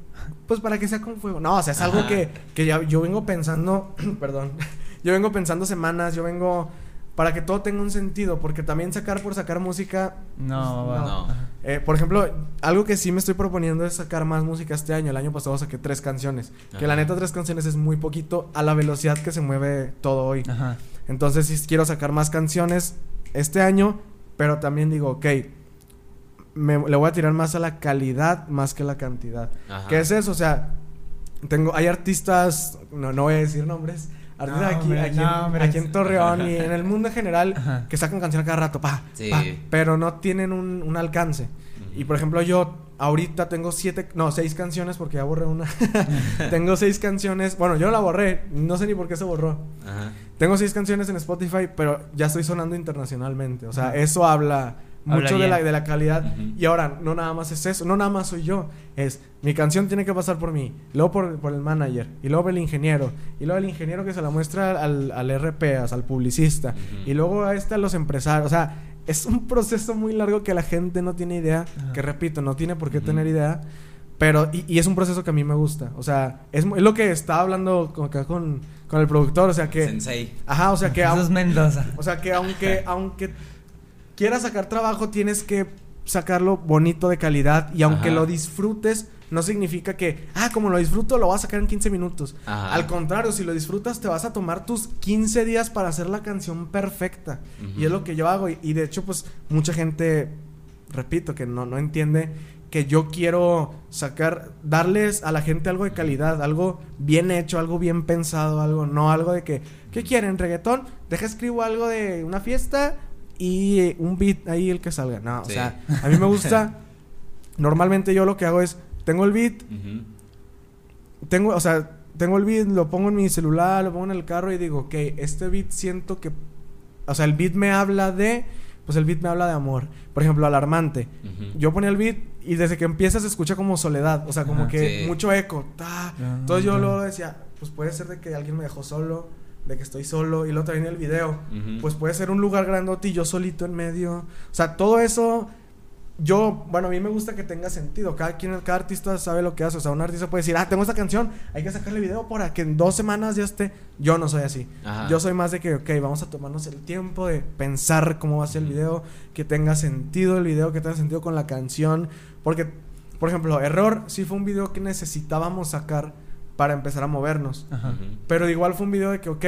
pues para que sea con fuego. No, o sea, es algo que, que ya yo vengo pensando, (clears throat) perdón, (laughs) yo vengo pensando semanas, yo vengo para que todo tenga un sentido, porque también sacar por sacar música, No, pues, no. Ajá. eh, por ejemplo, algo que sí me estoy proponiendo es sacar más música este año. El año pasado saqué tres canciones, que la neta tres canciones es muy poquito a la velocidad que se mueve todo hoy. Ajá. Entonces sí quiero sacar más canciones este año, pero también digo, ok, me, le voy a tirar más a la calidad más que la cantidad. Ajá. ¿Qué es eso? O sea, tengo, hay artistas, no, no voy a decir nombres, artistas No, aquí, hombre, aquí, no, en, hombre. aquí en Torreón y en el mundo en general Ajá. que sacan canciones cada rato, pa, Sí. pa, pero no tienen un, un alcance. Y por ejemplo, yo ahorita tengo siete, no, seis canciones porque ya borré una. (laughs) tengo seis canciones, bueno, yo la borré, no sé ni por qué se borró. Ajá. Tengo seis canciones en Spotify, pero ya estoy sonando internacionalmente. O sea, Ajá. eso habla mucho de la, de la calidad. Y ahora, no nada más es eso, no nada más soy yo. Es, mi canción tiene que pasar por mí, luego por, por el manager, y luego por el ingeniero, y luego el ingeniero que se la muestra al, al RP, o sea, al publicista, y luego a este a los empresarios. O sea, es un proceso muy largo que la gente no tiene idea, Ajá. que repito, no tiene por qué tener idea. Pero, y, y es un proceso que a mí me gusta. O sea, es, lo que estaba hablando con, acá con, con el productor. O sea que. Sensei. Ajá, o sea que. (laughs) Aun- Mendoza. o sea que aunque, aunque quieras sacar trabajo, tienes que sacarlo bonito de calidad. Y aunque Ajá. lo disfrutes, no significa que, ah, como lo disfruto, lo voy a sacar en 15 minutos. Ajá. Al contrario, si lo disfrutas, te vas a tomar tus 15 días para hacer la canción perfecta. Y es lo que yo hago. Y, y de hecho, pues, mucha gente, repito, que no, no entiende que yo quiero sacar, darles a la gente algo de calidad, algo bien hecho, algo bien pensado, algo, no algo de que, ¿qué quieren? ¿Reggaetón? Deja escribo algo de una fiesta y eh, un beat ahí el que salga. No, o sea, a mí me gusta, (laughs) normalmente yo lo que hago es, tengo el beat, tengo, o sea, tengo el beat, lo pongo en mi celular, lo pongo en el carro y digo, ok, este beat siento que, o sea, el beat me habla de, pues el beat me habla de amor. Por ejemplo, alarmante. Yo ponía el beat y desde que empieza se escucha como soledad, o sea, como que Sí. mucho eco. ta. Ajá. Entonces yo luego decía, pues puede ser de que alguien me dejó solo, de que estoy solo y luego también el video. Pues puede ser un lugar grandote y yo solito en medio. O sea, todo eso yo, bueno, a mí me gusta que tenga sentido. Cada quien, cada artista sabe lo que hace. O sea, un artista puede decir, ah, tengo esta canción, hay que sacarle video para que en dos semanas ya esté. Yo no soy así. Ajá. Yo soy más de que, ok, vamos a tomarnos el tiempo de pensar cómo va a ser el video, que tenga sentido el video, que tenga sentido con la canción. Porque, por ejemplo, Error sí fue un video que necesitábamos sacar para empezar a movernos. Ajá. Pero igual fue un video de que, ok,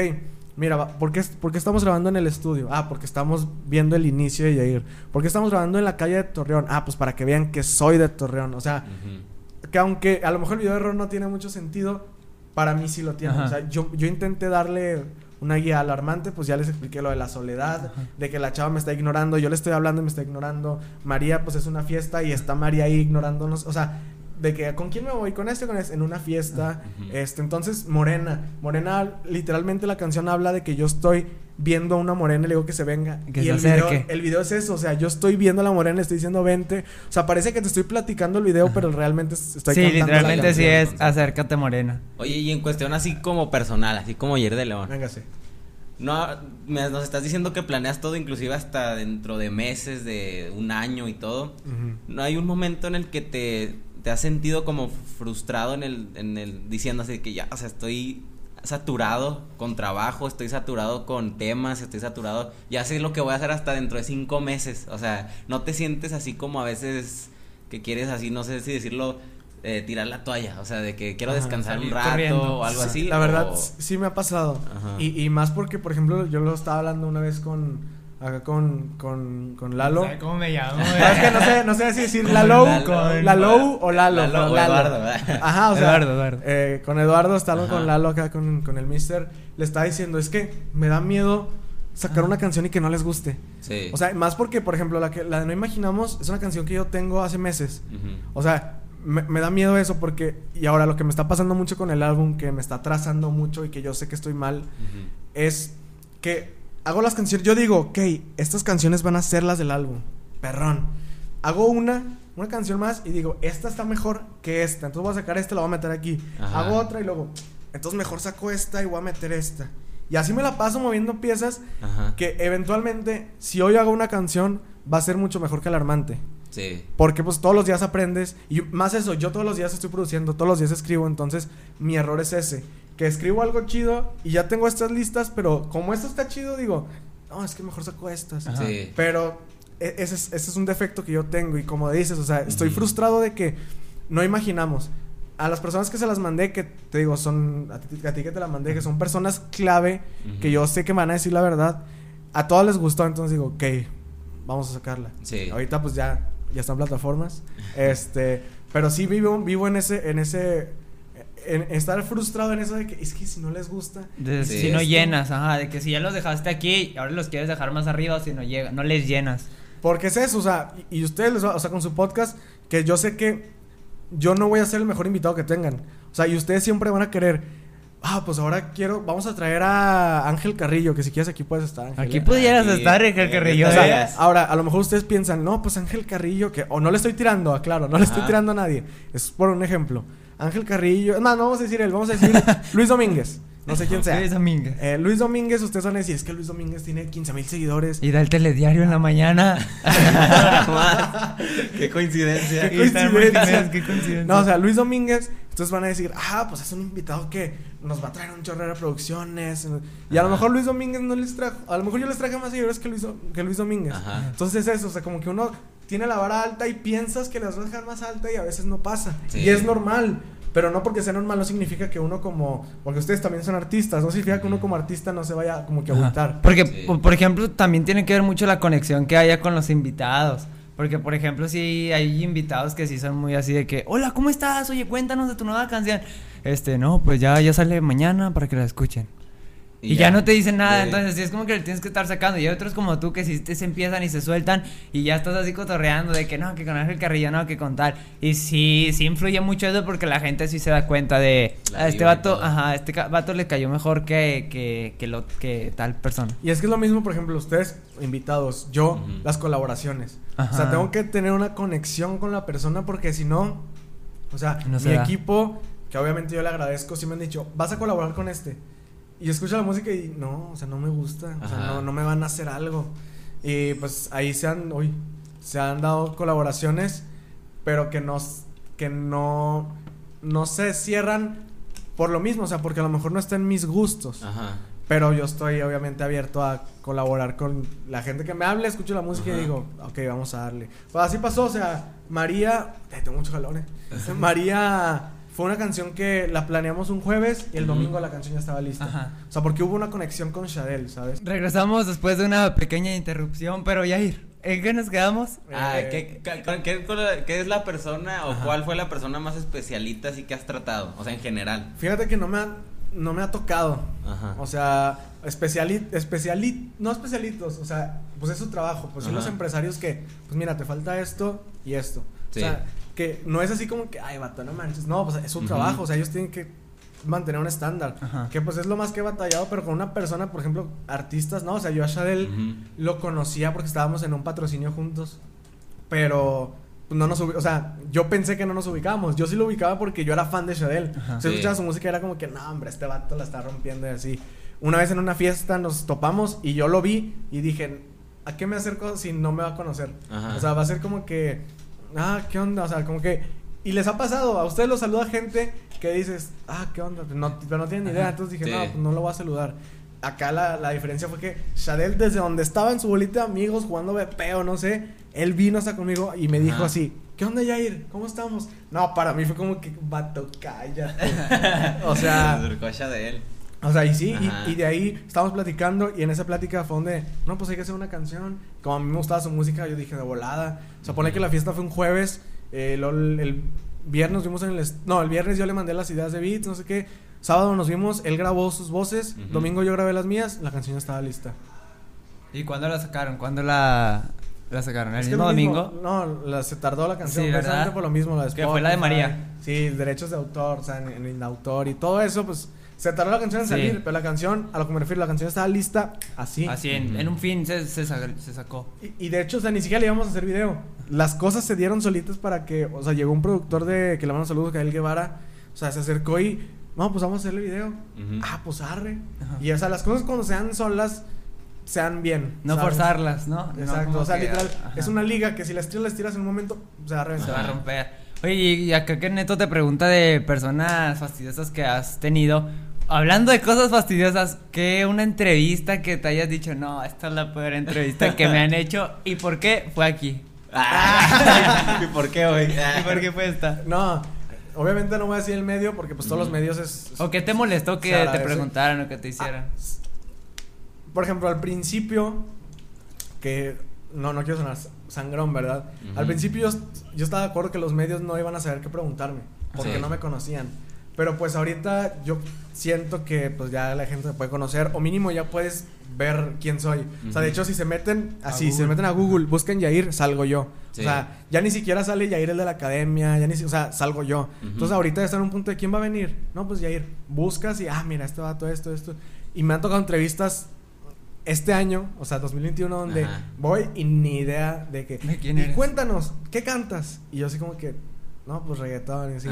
mira, ¿por qué, por qué estamos grabando en el estudio? Ah, porque estamos viendo el inicio de Yair. ¿Por qué estamos grabando en la calle de Torreón? Ah, pues para que vean que soy de Torreón. O sea, que aunque a lo mejor el video de error no tiene mucho sentido, para mí sí lo tiene. Ajá. O sea, yo, yo intenté darle una guía alarmante, pues ya les expliqué lo de la soledad, Ajá. de que la chava me está ignorando, yo le estoy hablando y me está ignorando. María, pues es una fiesta y está María ahí ignorándonos. O sea, de que con quién me voy, con este, con este, en una fiesta. Este, entonces, Morena. Morena, literalmente la canción habla de que yo estoy viendo a una morena y le digo que se venga. Que y se el video, el video es eso, o sea, yo estoy viendo a la morena, le estoy diciendo vente. O sea, parece que te estoy platicando el video, pero realmente estoy Sí, cantando la literalmente sí es entonces. acércate morena. Oye, y en cuestión así como personal, así como ayer de León. Véngase. No, me- nos estás diciendo que planeas todo, inclusive hasta dentro de meses, de un año y todo. ¿No hay un momento en el que te, te has sentido como frustrado en el, en el diciendo así que ya, o sea, estoy saturado con trabajo, estoy saturado con temas, estoy saturado, ya sé lo que voy a hacer hasta dentro de cinco meses, o sea, no te sientes así como a veces que quieres así, no sé si decirlo, eh, tirar la toalla, o sea, de que quiero Ajá, descansar un rato corriendo. o algo Sí, así. La verdad, o- sí me ha pasado. Y, y más porque, por ejemplo, yo lo estaba hablando una vez con. Acá con, con, con Lalo. ¿Sabe cómo me llamo? Ah, es que no sé, no sé si decir Con Lalo, Lalo. Lalo o Lalo. Lalo o Lalo. Eduardo, ¿verdad? Ajá, o sea. Eduardo, Eduardo. eh, con Eduardo, estaba Ajá. con Lalo acá, con, con el mister. Le estaba diciendo, es que me da miedo sacar Ajá. una canción y que no les guste. Sí. O sea, más porque, por ejemplo, la, que, la de No Imaginamos es una canción que yo tengo hace meses. O sea, me, me da miedo eso porque... Y ahora lo que me está pasando mucho con el álbum, que me está atrasando mucho y que yo sé que estoy mal, es que hago las canciones... Yo digo, ok, estas canciones van a ser las del álbum. Perrón. Hago una, una canción más y digo, esta está mejor que esta. Entonces voy a sacar esta y la voy a meter aquí. Ajá. Hago otra y luego, entonces mejor saco esta y voy a meter esta. Y así me la paso moviendo piezas Ajá. que eventualmente, si hoy hago una canción, va a ser mucho mejor que alarmante. Sí. Porque pues todos los días aprendes. Y más eso, yo todos los días estoy produciendo, todos los días escribo. Entonces, mi error es ese. Que escribo algo chido y ya tengo estas listas, pero como esto está chido, digo, no, es que mejor saco estas. Sí. Pero e- ese es, ese es un defecto que yo tengo. Y como dices, o sea, estoy frustrado de que no imaginamos. A las personas que se las mandé, que te digo, son. A ti, a ti que te la mandé, que son personas clave, que yo sé que me van a decir la verdad. A todas les gustó, entonces digo, ok, vamos a sacarla. Sí. Ahorita pues ya, ya están plataformas. este, pero sí vivo, vivo en ese, en ese, en estar frustrado en eso de que es que si no les gusta. De- si no Esto- llenas, ajá, de que si ya los dejaste aquí, ahora los quieres dejar más arriba, si no llega, no les llenas. Porque es eso, o sea, y, y ustedes, les va- o sea, con su podcast, que yo sé que yo no voy a ser el mejor invitado que tengan. O sea, y ustedes siempre van a querer ah, pues ahora quiero, vamos a traer a Ángel Carrillo, que si quieres aquí puedes estar. Ángel, Aquí ¿eh? pudieras Aquí, estar, Ángel eh, Carrillo. O ¿eh? sea, ahora, a lo mejor ustedes piensan, no, pues Ángel Carrillo, que, o no le estoy tirando, aclaro, no le estoy tirando a nadie. Es por un ejemplo. Ángel Carrillo, no, no vamos a decir él, vamos a decir (laughs) Luis Domínguez. No sé quién sea. Luis Domínguez. Eh, Luis Domínguez, ustedes van a decir, es que Luis Domínguez tiene 15 mil seguidores. Y da el telediario en la mañana. (laughs) Qué coincidencia. Qué coincidencia. Qué coincidencia. No, o sea, Luis Domínguez, entonces van a decir, ah, pues es un invitado que nos va a traer un chorro de producciones. Y a lo mejor Luis Domínguez no les trajo, a lo mejor yo les traje más seguidores que Luis, que Luis Domínguez. Ajá. Entonces eso, o sea, como que uno tiene la vara alta y piensas que las vas a dejar más alta y a veces no pasa. Sí. Y es normal. Pero no porque sea normal no significa que uno como... Porque ustedes también son artistas. No significa que uno como artista no se vaya como que a agüitar. Porque, Sí. por- por ejemplo, también tiene que ver mucho la conexión que haya con los invitados. Porque, por ejemplo, si hay invitados que sí son muy así de que, hola, ¿cómo estás? Oye, cuéntanos de tu nueva canción. Este, no, pues ya, ya sale mañana para que la escuchen. Y, ya. no te dicen nada, De- entonces sí es como que le tienes que estar sacando. Y hay otros como tú que sí te se empiezan y se sueltan y ya estás así cotorreando de que no, que con Ángel Carrillo no, que con tal. Y sí, sí influye mucho eso porque la gente sí se da cuenta de La a este vibra y vato, ajá, a este vato le cayó mejor que, que, que, lo, que tal persona. Y es que es lo mismo, por ejemplo, ustedes, invitados, yo, las colaboraciones. O sea, tengo que tener una conexión con la persona porque si no, o sea, No mi equipo, que obviamente yo le agradezco, sí me han dicho, vas a colaborar con este. Y yo escucho la música y no, o sea, no me gusta, o sea, no, no me van a hacer algo. Y pues ahí se han, uy, se han dado colaboraciones, pero que no, que no, no se cierran por lo mismo, o sea, porque a lo mejor no está en mis gustos. Ajá. Pero yo estoy obviamente abierto a colaborar con la gente que me hable, escucho la música Ajá. y digo, ok, vamos a darle. Pues así pasó, o sea, María, tengo mucho calor, eh. (laughs) María fue una canción que la planeamos un jueves y el domingo la canción ya estaba lista. Ajá. O sea, porque hubo una conexión con Shadel, ¿sabes? Regresamos después de una pequeña interrupción, pero Yair, ¿en qué nos quedamos? Ah, Eh, ¿qué, qué, con- qué- con la- qué es la persona o Ajá. cuál fue la persona más especialita así que has tratado? O sea, en general. Fíjate que no me ha, no me ha tocado. Ajá. O sea, especialit, especialit, no especialitos, o sea, pues es su trabajo, pues sí Ajá. los empresarios que, pues mira, te falta esto y esto. Sí. O sea, que no es así como que, ay, vato, no manches, no, pues es su Ujú. trabajo, o sea, ellos tienen que mantener un estándar, Ajá. que pues es lo más que he batallado, pero con una persona, por ejemplo, artistas, no, o sea, yo a Shadel lo conocía porque estábamos en un patrocinio juntos, pero pues, no nos o sea, yo pensé que no nos ubicábamos, yo sí lo ubicaba porque yo era fan de Shadel, o sea, Sí. escuchaba su música y era como que, no, hombre, este vato la está rompiendo y así. Una vez en una fiesta nos topamos y yo lo vi y dije, ¿a qué me acerco si no me va a conocer? Ajá. O sea, va a ser como que, ah, ¿qué onda? O sea, como que, y les ha pasado, a ustedes los saluda gente que dices, ah, ¿qué onda? Pero no, pero no tienen ni idea, entonces dije, Sí. no, pues no lo voy a saludar. Acá la, la diferencia fue que Shadel, desde donde estaba en su bolita de amigos jugando BP o no sé, él vino hasta conmigo y me dijo así, ¿qué onda, Jair? ¿Cómo estamos? No, para mí fue como que, vato, cállate. (laughs) o (laughs) Se sea, acercó a Shadel. O sea, y sí, y, y de ahí estábamos platicando y en esa plática fue donde, no, pues hay que hacer una canción. Como a mí me gustaba su música, yo dije de volada. O sea, pone que la fiesta fue un jueves, eh, el, el viernes vimos en el... No, el viernes yo le mandé las ideas de beats, no sé qué. Sábado nos vimos, él grabó sus voces, domingo yo grabé las mías, la canción estaba lista. ¿Y cuándo la sacaron? ¿Cuándo la, la sacaron? ¿El Es que mismo domingo? No, la- se tardó la canción, Sí, precisamente por lo mismo. La de Que fue la de. María. Sí, derechos de autor, o sea, en, en autor y todo eso, pues se tardó la canción en Sí. salir, pero la canción, a lo que me refiero, la canción estaba lista así. Así, en, en un fin se, se, sa- se sacó. Y, y de hecho, o sea, ni siquiera le íbamos a hacer video. Las cosas se dieron solitas para que, o sea, llegó un productor de que le mando saludos, Gael Guevara, o sea, se acercó y, no, pues vamos a hacerle video. Ujú. Ah, pues arre. Ajá. Y, o sea, las cosas cuando sean solas, sean bien. No ¿sabes? forzarlas, ¿no? Exacto, o sea, que, literal, ajá, es una liga que si las tiras, las tiras en un momento, se va a Se reventar. va a romper. Oye, y acá que Neto te pregunta de personas fastidiosas que has tenido. Hablando de cosas fastidiosas, ¿qué una entrevista que te hayas dicho, no, esta es la peor entrevista que me han hecho? ¿Y por qué? Fue aquí. Ah, (laughs) ¿Y por qué hoy? ¿Y por qué fue esta? No, obviamente no voy a decir el medio porque pues todos los medios es... ¿O qué te molestó que te preguntaran o que te hicieran? Por ejemplo, al principio, que no, no quiero sonar sangrón, ¿verdad? Al principio yo, yo estaba de acuerdo que los medios no iban a saber qué preguntarme, porque Sí. no me conocían. Pero pues ahorita yo siento que pues ya la gente me puede conocer o mínimo ya puedes ver quién soy. O sea, de hecho si se meten así, si se meten a Google, busquen Yair, salgo yo. Sí. O sea, ya ni siquiera sale Yair el de la academia, ya ni o sea, salgo yo. Entonces ahorita ya está en un punto de quién va a venir. No, pues Yair, buscas y ah, mira, este vato esto, esto. Y me han tocado entrevistas este año, o sea, 2021 donde Ajá. voy y ni idea de que ¿De quién y eres? cuéntanos, ¿qué cantas? Y yo así como que no, pues reggaetón y así.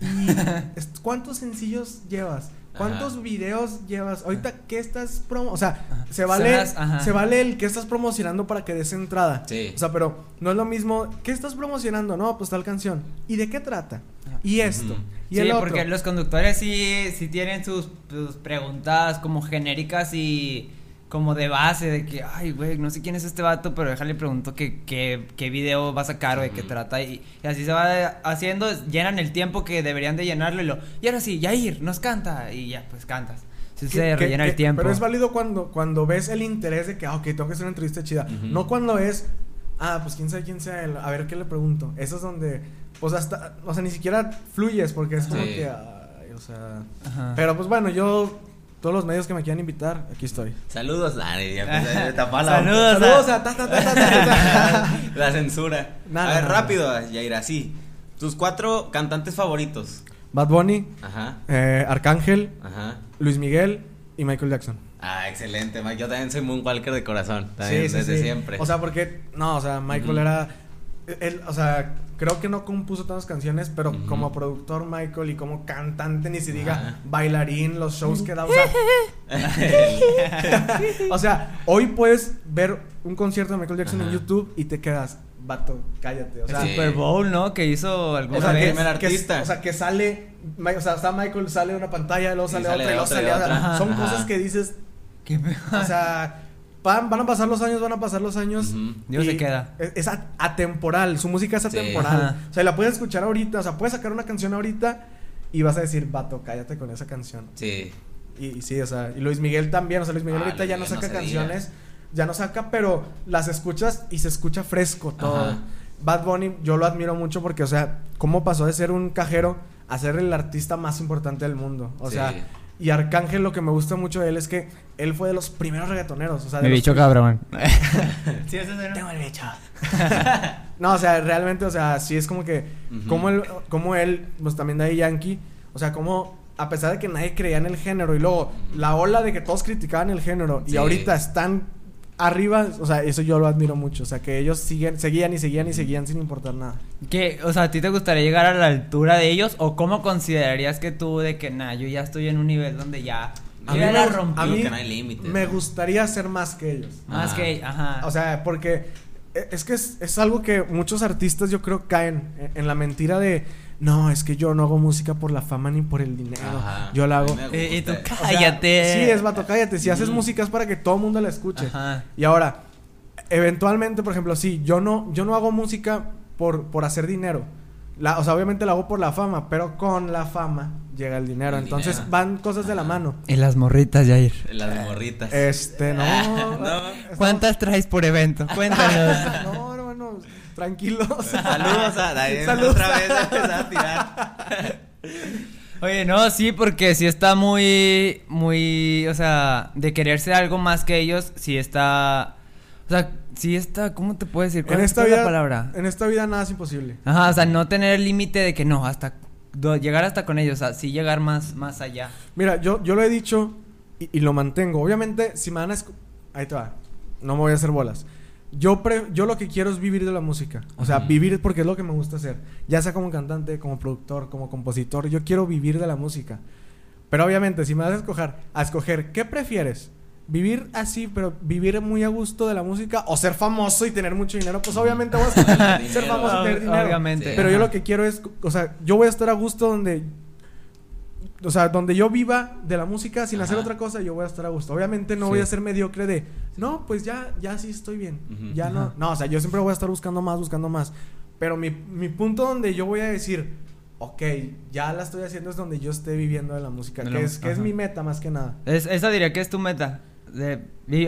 ¿Y cuántos sencillos llevas? ¿Cuántos Ajá. videos llevas? Ahorita, ¿qué estás promo? O sea, Ajá. se vale, ajá. se vale el que estás promocionando para que des entrada. Sí. O sea, pero no es lo mismo. ¿Qué estás promocionando? No, pues tal canción. ¿Y de qué trata? Y esto. Y sí, el otro. porque los conductores sí, sí tienen sus, sus preguntas como genéricas y como de base de que, ay, güey, no sé quién es este vato, pero déjale pregunto que, que, qué video va a sacar o de qué trata. Y, y así se va haciendo, llenan el tiempo que deberían de llenarlo y lo, y ahora sí, Yair, nos canta. Y ya, pues cantas. Sí, se rellena que- el tiempo. Pero es válido cuando, cuando ves el interés de que, ah, ok, tengo que hacer una entrevista chida. No cuando es, ah, pues quién sabe quién sea él, a ver qué le pregunto. Eso es donde, pues hasta, o sea, ni siquiera fluyes porque es como Sí. que, ay, o sea. Ajá. Pero pues bueno, yo, todos los medios que me quieran invitar, aquí estoy. Saludos, Dani. Ya empecé a tapar la Saludos. Saludos a ta, ta, ta, ta, ta, ta. (laughs) La censura. Nada, a ver, nada. rápido, Yair, así. Tus cuatro cantantes favoritos. Bad Bunny, Ajá, eh, Arcángel, ajá. Luis Miguel y Michael Jackson. Ah, excelente, Mike. Yo también soy Moonwalker de corazón. También, Sí, sí, desde sí. siempre. O sea, porque, no, o sea, Michael era. Él, o sea, creo que no compuso tantas canciones, pero como productor Michael y como cantante, ni se diga Ajá. bailarín, los shows que da, o (laughs) sea, (laughs) o sea, hoy puedes ver un concierto de Michael Jackson en. YouTube y te quedas, vato, cállate, o sea, el Sí. Super Bowl, ¿no? Que hizo alguna o sea, vez. primer que- artista. o sea, que sale, o sea, está Michael, sale de una pantalla, luego Y sale, sale otra, y luego sale otra. otra. Son cosas que dices, Qué o sea, van, van a pasar los años, van a pasar los años. Dios se queda. Es, atemporal, su música es atemporal. O sea, la puedes escuchar ahorita, o sea, puedes sacar una canción ahorita y vas a decir, vato, cállate con esa canción. Sí. Y, y sí, o sea, y Luis Miguel también, o sea, Luis Miguel Ah, ahorita Luis ya no Miguel no saca canciones, ya no saca, pero las escuchas y se escucha fresco todo. Ajá. Bad Bunny, yo lo admiro mucho porque, o sea, cómo pasó de ser un cajero a ser el artista más importante del mundo. O Sí. sea, y Arcángel lo que me gusta mucho de él es que él fue de los primeros reggaetoneros. O sea, de Mi los bicho cabrón. (laughs) sí, ese es Tengo el bicho. (laughs) no, o sea, realmente, o sea, sí es como que, Ujú. como él, como él, pues también de Yankee, o sea, como a pesar de que nadie creía en el género y luego la ola de que todos criticaban el género y ahorita están arriba, o sea, eso yo lo admiro mucho, o sea, que ellos siguen, seguían y seguían y seguían sin importar nada. ¿Qué? O sea, ¿a ti te gustaría llegar a la altura de ellos? ¿O cómo considerarías que tú de que, nah, yo ya estoy en un nivel donde ya... A mí la rompí? a mí que no hay límites, Me ¿no? gustaría ser más que ellos. Más Ajá. que... Ajá. O sea, porque e- es que es, es algo que muchos artistas yo creo caen en, en la mentira de no, es que yo no hago música por la fama ni por el dinero. Ajá. Yo la hago. Eh, y tú, gusta. O sea, cállate. sí, es vato, cállate. Si haces música es para que todo el mundo la escuche. Ajá. Y ahora, eventualmente, por ejemplo, sí, yo no, yo no hago música por, por hacer dinero. La, o sea, obviamente la hago por la fama, pero con la fama llega el dinero. El Entonces dinero. van cosas de la mano. Y las morritas, Jair. Las morritas. Este, no. (laughs) No. ¿Cuántas traes por evento? (laughs) Cuéntanos. No, tranquilos. (laughs) Saludos a Daniel. Saludos. Otra vez a empezar a tirar. (laughs) Oye, no, sí, porque sí está muy, muy, o sea, de querer ser algo más que ellos, sí está, o sea, sí está, ¿cómo te puedo decir? ¿Cuál En es esta es vida, la palabra? en esta vida nada es imposible. Ajá, o sea, no tener el límite de que no, hasta do- llegar hasta con ellos, o sea, sí llegar más, más allá. Mira, yo, yo lo he dicho y, y lo mantengo. Obviamente, si me van a... Ahí te va. No me voy a hacer bolas. Yo, pre- yo lo que quiero es vivir de la música. O sea, vivir porque es lo que me gusta hacer. Ya sea como cantante, como productor, como compositor. Yo quiero vivir de la música. Pero obviamente, si me vas a escoger, a escoger, ¿qué prefieres? ¿Vivir así, pero vivir muy a gusto de la música? ¿O ser famoso y tener mucho dinero? Pues obviamente voy a (laughs) ser famoso y tener dinero. Obviamente. Pero yo lo que quiero es, o sea, yo voy a estar a gusto donde, o sea, donde yo viva de la música sin hacer otra cosa, yo voy a estar a gusto. Obviamente no Sí. voy a ser mediocre de, no, pues ya, ya sí estoy bien. Ya no, Ajá. no, o sea, yo siempre voy a estar buscando más, buscando más. Pero mi, mi punto donde yo voy a decir, ok, ya la estoy haciendo es donde yo esté viviendo de la música, De que, la es, que es mi meta más que nada. Es, esa diría que es tu meta. De,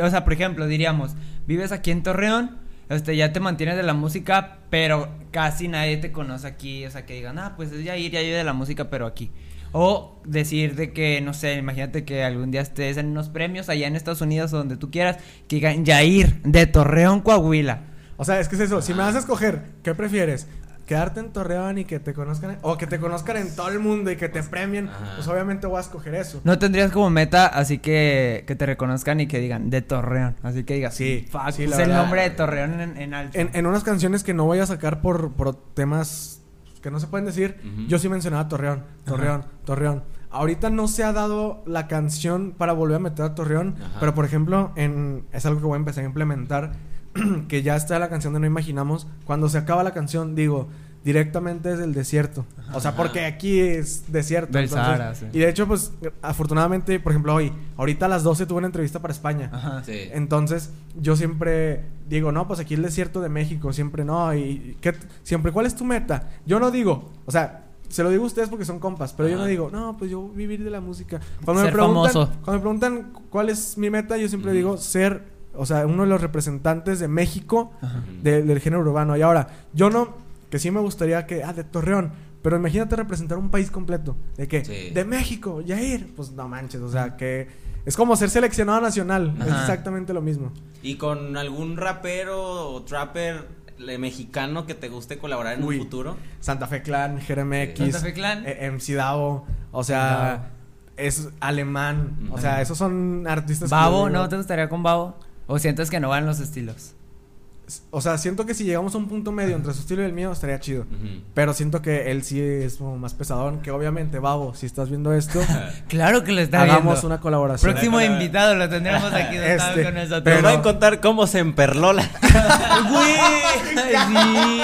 o sea, por ejemplo, diríamos, vives aquí en Torreón, este, ya te mantienes de la música, pero casi nadie te conoce aquí, o sea, que digan, ah, pues es Yair, ya vive de la música, pero aquí. O decir de que, no sé, imagínate que algún día estés en unos premios allá en Estados Unidos o donde tú quieras, que digan Yair de Torreón, Coahuila. O sea, es que es eso. Si me vas a escoger, ¿qué prefieres? ¿Quedarte en Torreón y que te conozcan? O que te conozcan en todo el mundo y que te premien. Ajá. Pues obviamente voy a escoger eso. No tendrías como meta, así que que te reconozcan y que digan de Torreón. Así que digas, Sí, fuck, sí, puse la el verdad. nombre de Torreón en, en alto. En, en unas canciones que no voy a sacar por, por temas que no se pueden decir, yo sí mencionaba Torreón, Torreón, Torreón. Ahorita no se ha dado la canción para volver a meter a Torreón, Ajá. pero por ejemplo, en, es algo que voy a empezar a implementar, (clears throat) que ya está la canción de No Imaginamos. Cuando se acaba la canción, digo, directamente desde el desierto. O sea, porque aquí es desierto. Del entonces- Sahara, sí. Y de hecho, pues, afortunadamente, por ejemplo, hoy, ahorita a las 12 tuve una entrevista para España. Ajá. Sí. Entonces, yo siempre digo, no, pues aquí el desierto de México, siempre no. Y ¿qué- siempre, ¿cuál es tu meta? Yo no digo, o sea, se lo digo a ustedes porque son compas, pero yo no digo, no, pues yo vivir de la música. Cuando me preguntan, famoso. cuando me preguntan cuál es mi meta, yo siempre digo ser, o sea, uno de los representantes de México de- del género urbano. Y ahora, yo no, que sí me gustaría que, ah, de Torreón. Pero imagínate representar un país completo. ¿De qué? Sí. De México, Yair. Pues no manches, o sea, que es como ser seleccionado nacional. Es exactamente lo mismo. ¿Y con algún rapero o trapper mexicano que te guste colaborar en Uy. un futuro? Santa Fe Clan. X, Santa Fe Clan. eh, MC Davo, o sea, es alemán, o sea, esos son artistas. Babo, ¿no te gustaría con Babo? ¿O sientes que no van los estilos? O sea, siento que si llegamos a un punto medio entre su estilo y el mío, estaría chido. Pero siento que él sí es como más pesadón, que obviamente, Babo, si estás viendo esto, (laughs) Claro que lo está hagamos viendo. una colaboración. Próximo invitado lo tendremos aquí sentado (laughs) Este, con nosotros. pero- va a contar cómo se emperló la... (laughs) Güey, sí.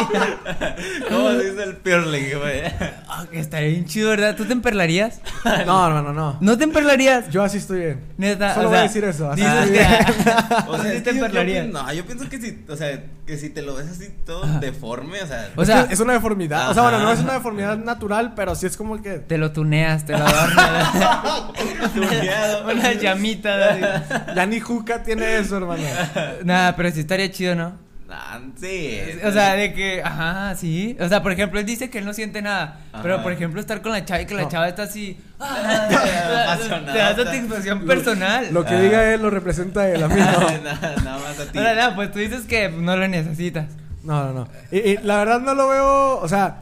¿Cómo se dice el pierling, güey? Ah, que estaría bien chido, ¿verdad? ¿Tú te emperlarías? No, hermano, no. ¿No te emperlarías? Yo así estoy bien. Neta, Solo o voy a decir eso, así dices estoy que- bien. O sea, Sí te que yo- yo emperlarías. No, yo pienso que si, o sea, que si te lo ves así todo deforme, o sea... O Es sea, que es una deformidad. O sea, bueno, no es una deformidad natural, pero sí es como que. te lo tuneas, te lo adornas. (laughs) Tuneado. Unas llamitas. así. Ya ni Juca tiene eso, hermano. Nada, pero sí estaría chido, ¿no? Ah, sí. O sea, de que, ajá, sí. O sea, por ejemplo, él dice que él no siente nada. Ajá. Pero, por ejemplo, estar con la chava y que la No. chava está así. ah, (laughs) apasionada. te da satisfacción personal. Lo que Ah. diga él lo representa él, a mí no. nada, nada más a ti. Ahora, nada, pues tú dices que no lo necesitas. No, no, no. Y, y la verdad no lo veo, o sea,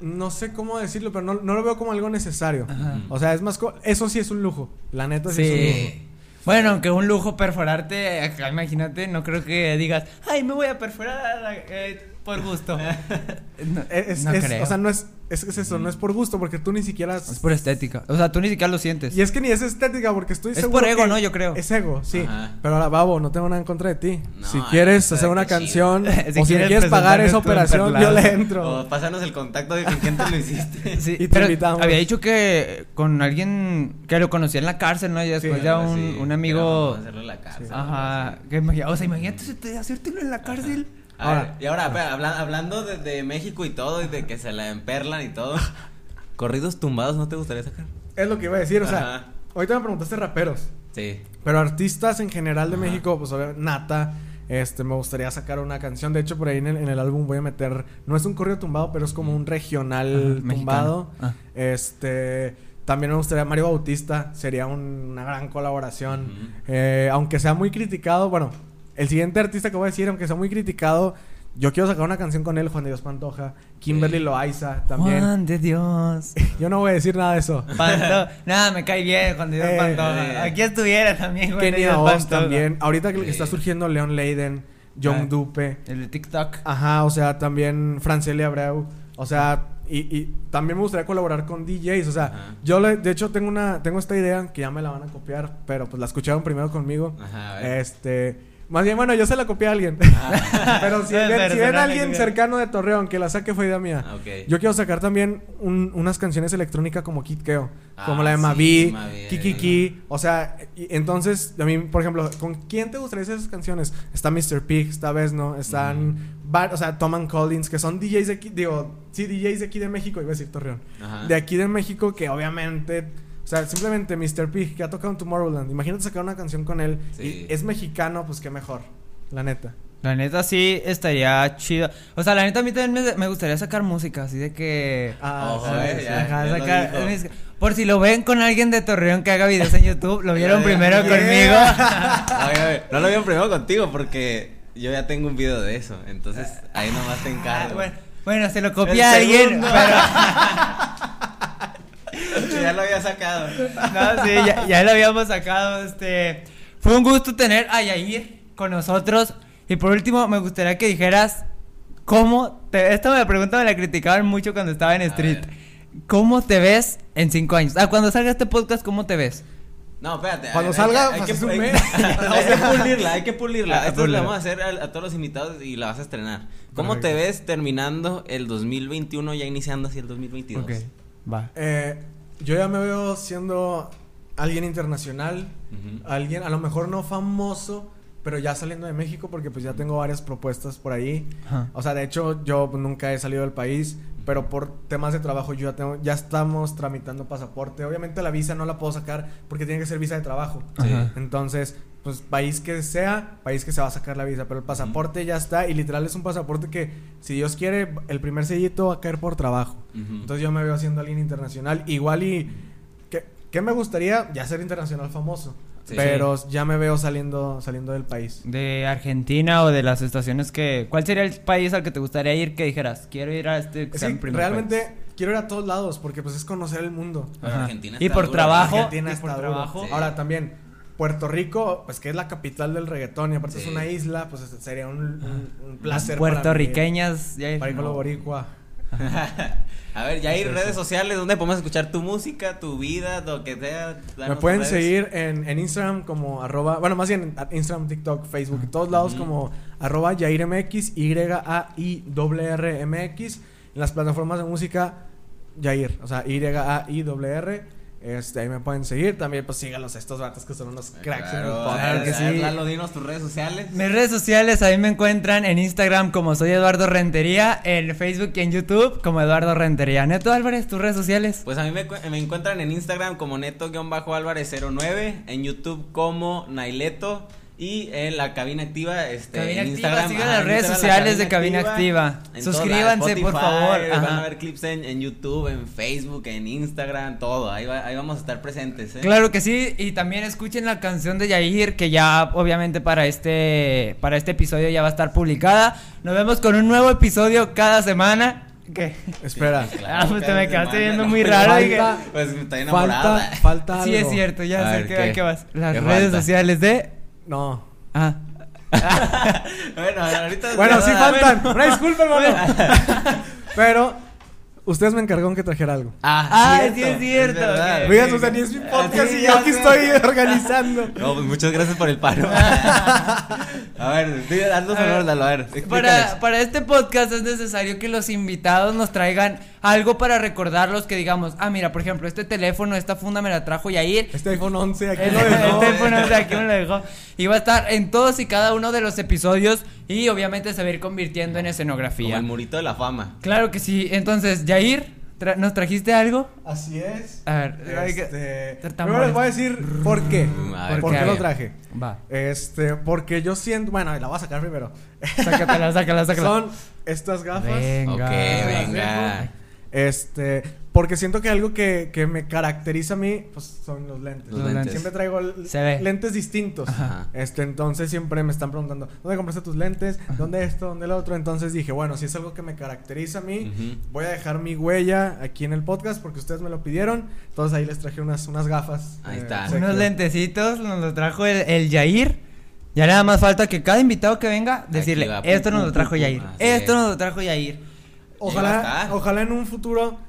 no sé cómo decirlo, pero no, no lo veo como algo necesario. Ajá. O sea, es más, co- eso sí es un lujo. La neta sí, es un lujo. Bueno, aunque un lujo perforarte, acá imagínate, no creo que digas, ay, me voy a perforar eh, por gusto. (laughs) No, Es, no es- creo. o sea, no es, es, es eso, no es por gusto, porque tú ni siquiera... es por estética. O sea, tú ni siquiera lo sientes. Y es que ni es estética, porque estoy Es seguro por ego, que ¿no? Yo creo. Es ego, sí. Ajá. Pero ahora, Babo, no tengo nada en contra de ti. No, si quieres hacer una canción, (laughs) Si o si quieres quieres pagar esa operación, yo le entro. O pásanos el contacto de con quién te lo hiciste. (laughs) Sí, Y te pero invitamos. había dicho que con alguien que lo conocía en la cárcel, ¿no? Y después Sí, ya un, un amigo. hacerlo en la cárcel, Ajá. Que o sea, imagínate si te- hacértelo en la cárcel. Ahora- ver, y ahora, espera, habla- hablando de, de México y todo, y de que se la emperlan y todo. (laughs) ¿Corridos tumbados no te gustaría sacar? Es lo que iba a decir, o sea, Ajá. ahorita me preguntaste raperos. Sí. Pero artistas en general de Ajá. México, pues obviamente, Nata, este, me gustaría sacar una canción. De hecho, por ahí en el, en el álbum voy a meter, no es un corrido tumbado, pero es como un regional Ajá, tumbado. Ah. Este, también me gustaría Mario Bautista, sería un- una gran colaboración. Eh, aunque sea muy criticado, bueno, el siguiente artista que voy a decir, aunque sea muy criticado, yo quiero sacar una canción con él, Juan de Dios Pantoja, Kimberly Sí. Loaiza también. Juan de Dios. (laughs) Yo no voy a decir nada de eso. Panto. Nada, me cae bien Juan de Dios Eh, Pantoja. eh. Aquí estuviera también Juan de Kenny Dios Oz Pantoja. también. Ahorita que Sí. está surgiendo Leon Leiden, John Ah. Dupe. El de TikTok. Ajá, o sea, también Franceli Abreu. O sea, y, y también me gustaría colaborar con DJs. O sea, Ajá. yo le- de hecho tengo una, tengo esta idea que ya me la van a copiar, pero pues la escucharon primero conmigo. Ajá, a ver. Este, más bien, bueno, yo se la copié a alguien. (laughs) pero si ven, si ven a alguien cercano de Torreón que la saque fue idea mía. Ah. Yo quiero sacar también un- unas canciones electrónicas como Kid Keo, Ah, como la de sí, Mavi, Mavi, Kikiki, o sea, y- entonces a mí, por ejemplo, ¿con quién te gustaría hacer esas canciones? Está Mr. Pig, está Vesno, están, va- o sea, Tom and Collins, que son DJs de aquí, digo, sí, DJs de aquí de México, iba a decir Torreón, Ajá. de aquí de México que obviamente, sea, simplemente Mr. Pig que ha tocado en Tomorrowland, imagínate sacar una canción con él Sí. y es mexicano, pues qué mejor, la neta. La neta sí estaría chido. O sea, la neta a mí también me, me gustaría sacar música, así de que... Ah, Ojo, ¿sabes? ya. Ajá, lo sacar dijo. mis- Por si lo ven con alguien de Torreón que haga videos en YouTube, lo (laughs) vieron primero conmigo. (laughs) (laughs) Oye, oye, no lo vieron primero contigo porque yo ya tengo un video de eso. Entonces ahí nomás te Ah, encargo. bueno, bueno, se lo copia El alguien, pero... (laughs) ya lo había sacado. No, sí, ya, ya lo habíamos sacado. Este, fue un gusto tener a Yair con nosotros. Y por último, me gustaría que dijeras cómo te. Esta me pregunta me la criticaban mucho cuando estaba en Street. ¿Cómo te ves en cinco años? Ah, cuando salga este podcast, ¿cómo te ves? No, espérate. Cuando hay- salga, hay, pues, que, es un hay- mes. (laughs) hay (laughs) que pulirla, hay que pulirla. Ah, Esto lo vamos a hacer a, a todos los invitados y la vas a estrenar. ¿Cómo te Perfecto. ves terminando el 2021 ya iniciando así el 2022? Ok, va. Eh, yo ya me veo siendo alguien internacional, alguien a lo mejor no famoso, pero ya saliendo de México porque pues ya tengo varias propuestas por ahí. O sea, de hecho yo nunca he salido del país, pero por temas de trabajo yo ya tengo, ya estamos tramitando pasaporte. Obviamente la visa no la puedo sacar porque tiene que ser visa de trabajo. Entonces, pues país que sea, país que se va a sacar la visa, pero el pasaporte ya está y literal es un pasaporte que si Dios quiere el primer sellito va a caer por trabajo. Entonces yo me veo haciendo alguien internacional. Igual y. ¿Qué, qué me gustaría? Ya ser internacional famoso. Sí. pero ya me veo saliendo, saliendo del país. De Argentina o de las estaciones que. ¿Cuál sería el país al que te gustaría ir que dijeras? Quiero ir a este. que mi primer realmente país"? quiero ir a todos lados porque pues es conocer el mundo. Argentina Y por dura, trabajo. Argentina y está por duro. trabajo. Sí. Ahora también, Puerto Rico, pues que es la capital del reggaetón y aparte Sí. es una isla, pues sería un, un- un placer. para mí. Puertorriqueñas. ya- Para ir con no. lo boricua. (laughs) A ver, ya hay Sí, redes sí. sociales donde podemos escuchar tu música, tu vida, lo que sea. Me pueden redes. seguir en, en Instagram como arroba, bueno, más bien en Instagram, TikTok, Facebook, en todos lados como arroba YairMX, Y-A-I-R-M-X. En las plataformas de música, Yair, o sea, Y-A-I-R. Este, ahí me pueden seguir. También, pues sígalos a estos vatos que son unos cracks en el Claro, claro que sí. Lalo, dinos tus redes sociales. Mis redes sociales ahí me encuentran en Instagram como soy Eduardo Rentería, en Facebook y en YouTube como Eduardo Rentería. Neto Álvarez, tus redes sociales. Pues a mí me, me encuentran en Instagram como neto-álvarez09, en YouTube como Naileto y en la cabina activa, este, Cabina en Activa, Instagram. sigan ajá, las redes Instagram, sociales La de Cabina Activa. Suscríbanse, por favor, Van a ver clips en, en YouTube, en Facebook, en Instagram, todo. Ahí, va- ahí vamos a estar presentes. ¿eh? Claro que sí, y también escuchen la canción de Yair, que ya obviamente para este, para este episodio ya va a estar publicada. Nos vemos con un nuevo episodio cada semana. ¿Qué? (laughs) Espera. Ah, pues te me quedaste semana, viendo no, muy pues, raro, falta-. Pues estoy enamorada. Falta, falta Sí, es cierto, ya A sé ver, que, ¿qué? vas. Las ¿Qué redes falta? sociales de. No. Ah. (laughs) bueno, ahorita. Bueno, sí faltan. bueno. Una disculpa, hermano. (laughs) Pero ustedes me encargaron que trajera algo. Ah, Ah, cierto, sí es cierto. Oigan, o sea, ni es mi podcast Sí, y ya yo aquí estoy organizando. No, pues muchas gracias por el paro. (laughs) a ver, haznos honor, Lalo, a ver. Para, para este podcast es necesario que los invitados nos traigan algo para recordarlos que digamos, ah, mira, por ejemplo, este teléfono, esta funda me la trajo Yair. Este iPhone 11 aquí El, lo el dejó. teléfono de aquí me lo dejó. Y va a estar en todos y cada uno de los episodios y obviamente se va a ir convirtiendo en Como escenografía. el murito de la fama. Claro que sí. Entonces, Yair, tra- ¿nos trajiste algo? Así es. A ver, Este, primero les voy a decir por qué. A ver, ¿Por ¿por qué qué? lo traje? Va. Este, porque yo siento, bueno, la voy a sacar primero. Sácatela, sácala, sácala. (laughs) Son estas gafas. Venga. Ok, venga. Este, porque siento que algo que, que me caracteriza a mí, pues son los lentes. Los lentes. Siempre traigo lentes distintos. Ajá. Este, entonces siempre me están preguntando, ¿dónde compraste tus lentes? ¿Dónde esto? ¿Dónde lo otro? Entonces dije, bueno, si es algo que me caracteriza a mí, voy a dejar mi huella aquí en el podcast porque ustedes me lo pidieron. Entonces ahí les traje unas, unas gafas. Ahí eh, está. obsequio. Unos lentecitos, nos lo trajo el, el Yair. Ya nada más falta que cada invitado que venga decirle, va, pum, esto nos lo trajo. Yair. Esto es. nos lo trajo Yair. Ojalá, ojalá en un futuro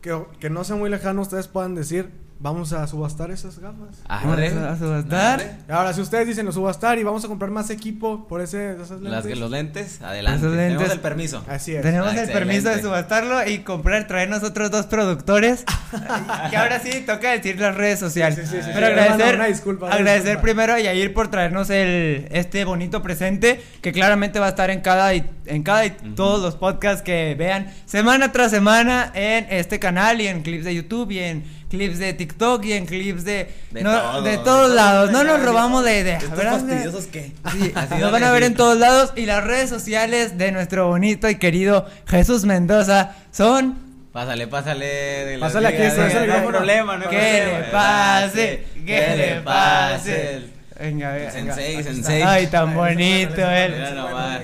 que, que no sea muy lejano ustedes puedan decir, vamos a subastar esas gafas. Arre. Vamos a subastar. Arre. Ahora, si ustedes dicen lo subastar y vamos a comprar más equipo por ese, esas Las, lentes. los lentes, adelante. Lentes. Tenemos el permiso. Así es. Tenemos el permiso de subastarlo y comprar, traernos otros dos productores. (laughs) y ahora sí, toca decir las redes sociales. Sí, sí, sí, sí. Pero Sí, agradecer, disculpa, agradecer disculpa. primero a Yair por traernos el, este bonito presente que claramente va a estar en cada y, en cada y Ujú. todos los podcasts que vean semana tras semana en este canal y en clips de YouTube y en clips de TikTok y en clips de. De no, todo, de de todos todo, lados. No nos de robamos de ideas. ¿Estos ¿verdad? fastidiosos qué? Sí, Así nos van a ver en todos lados y las redes sociales de nuestro bonito y querido Jesús Mendoza son Pásale, pásale. dile, Pásale aquí, pásale No hay problema, no hay que problema. le pase, que le pase. Venga, venga. Sensei, venga. sensei. Ay, tan bonito él. Mira nomás.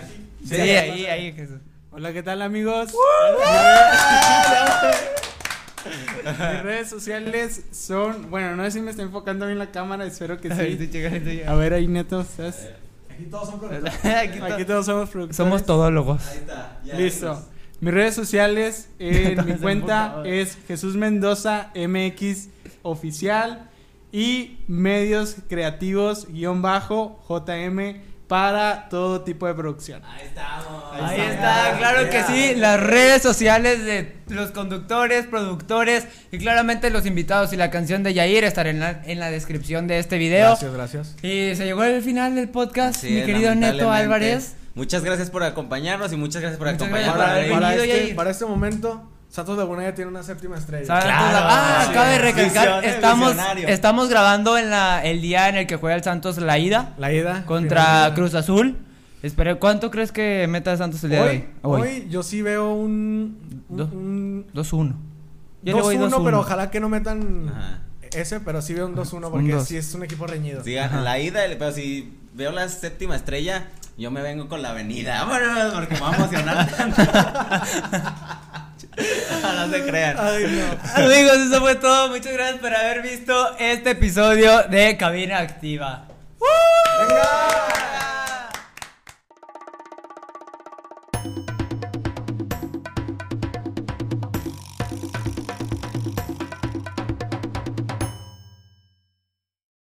Sí, ahí, ahí, Jesús. Hola, ¿qué tal amigos? (laughs) (laughs) Mis redes sociales son, bueno, no sé si me está enfocando bien la cámara, espero que sí. A ver ahí neto, ¿estás? Aquí todos son (laughs) productores. Aquí to- Aquí todos somos productores. Somos todólogos. Ahí está. ya Listo. Mis redes sociales en (laughs) mi cuenta es Jesús Mendoza MX oficial y medios creativos guion bajo JM para todo tipo de producción. Ahí estamos. Ahí está, claro que sí, las redes sociales de los conductores, productores y claramente los invitados y la canción de Yair estarán en la, en la descripción de este video. Gracias, gracias. Y se llegó el final del podcast, Así mi es, querido Neto. Álvarez. Muchas gracias por acompañarnos y muchas gracias por Muchas gracias acompañarnos. por haber Para, para venido, este, para este momento, Santos Laguna ya tiene una séptima estrella. Ah, sí. cabe recalcar, estamos, estamos grabando en la, el día en el que juega el Santos la ida La ida. contra. Cruz Azul. Espera, ¿cuánto crees que meta Santos el día de Hoy, hoy? hoy yo sí veo un. un, Do- un 2-1. Yo le voy 2-1, 2-1. pero ojalá que no metan Ajá. ese, pero sí veo un 2-1 Un porque dos. sí es un equipo reñido. Sí, la ida, pero si veo la séptima estrella, yo me vengo con la avenida. Vámonos, porque me va a emocionar tanto. (laughs) (laughs) no se crean. Ay, no. Amigos, eso fue todo. Muchas gracias por haber visto este episodio de Cabina Activa. ¡Venga!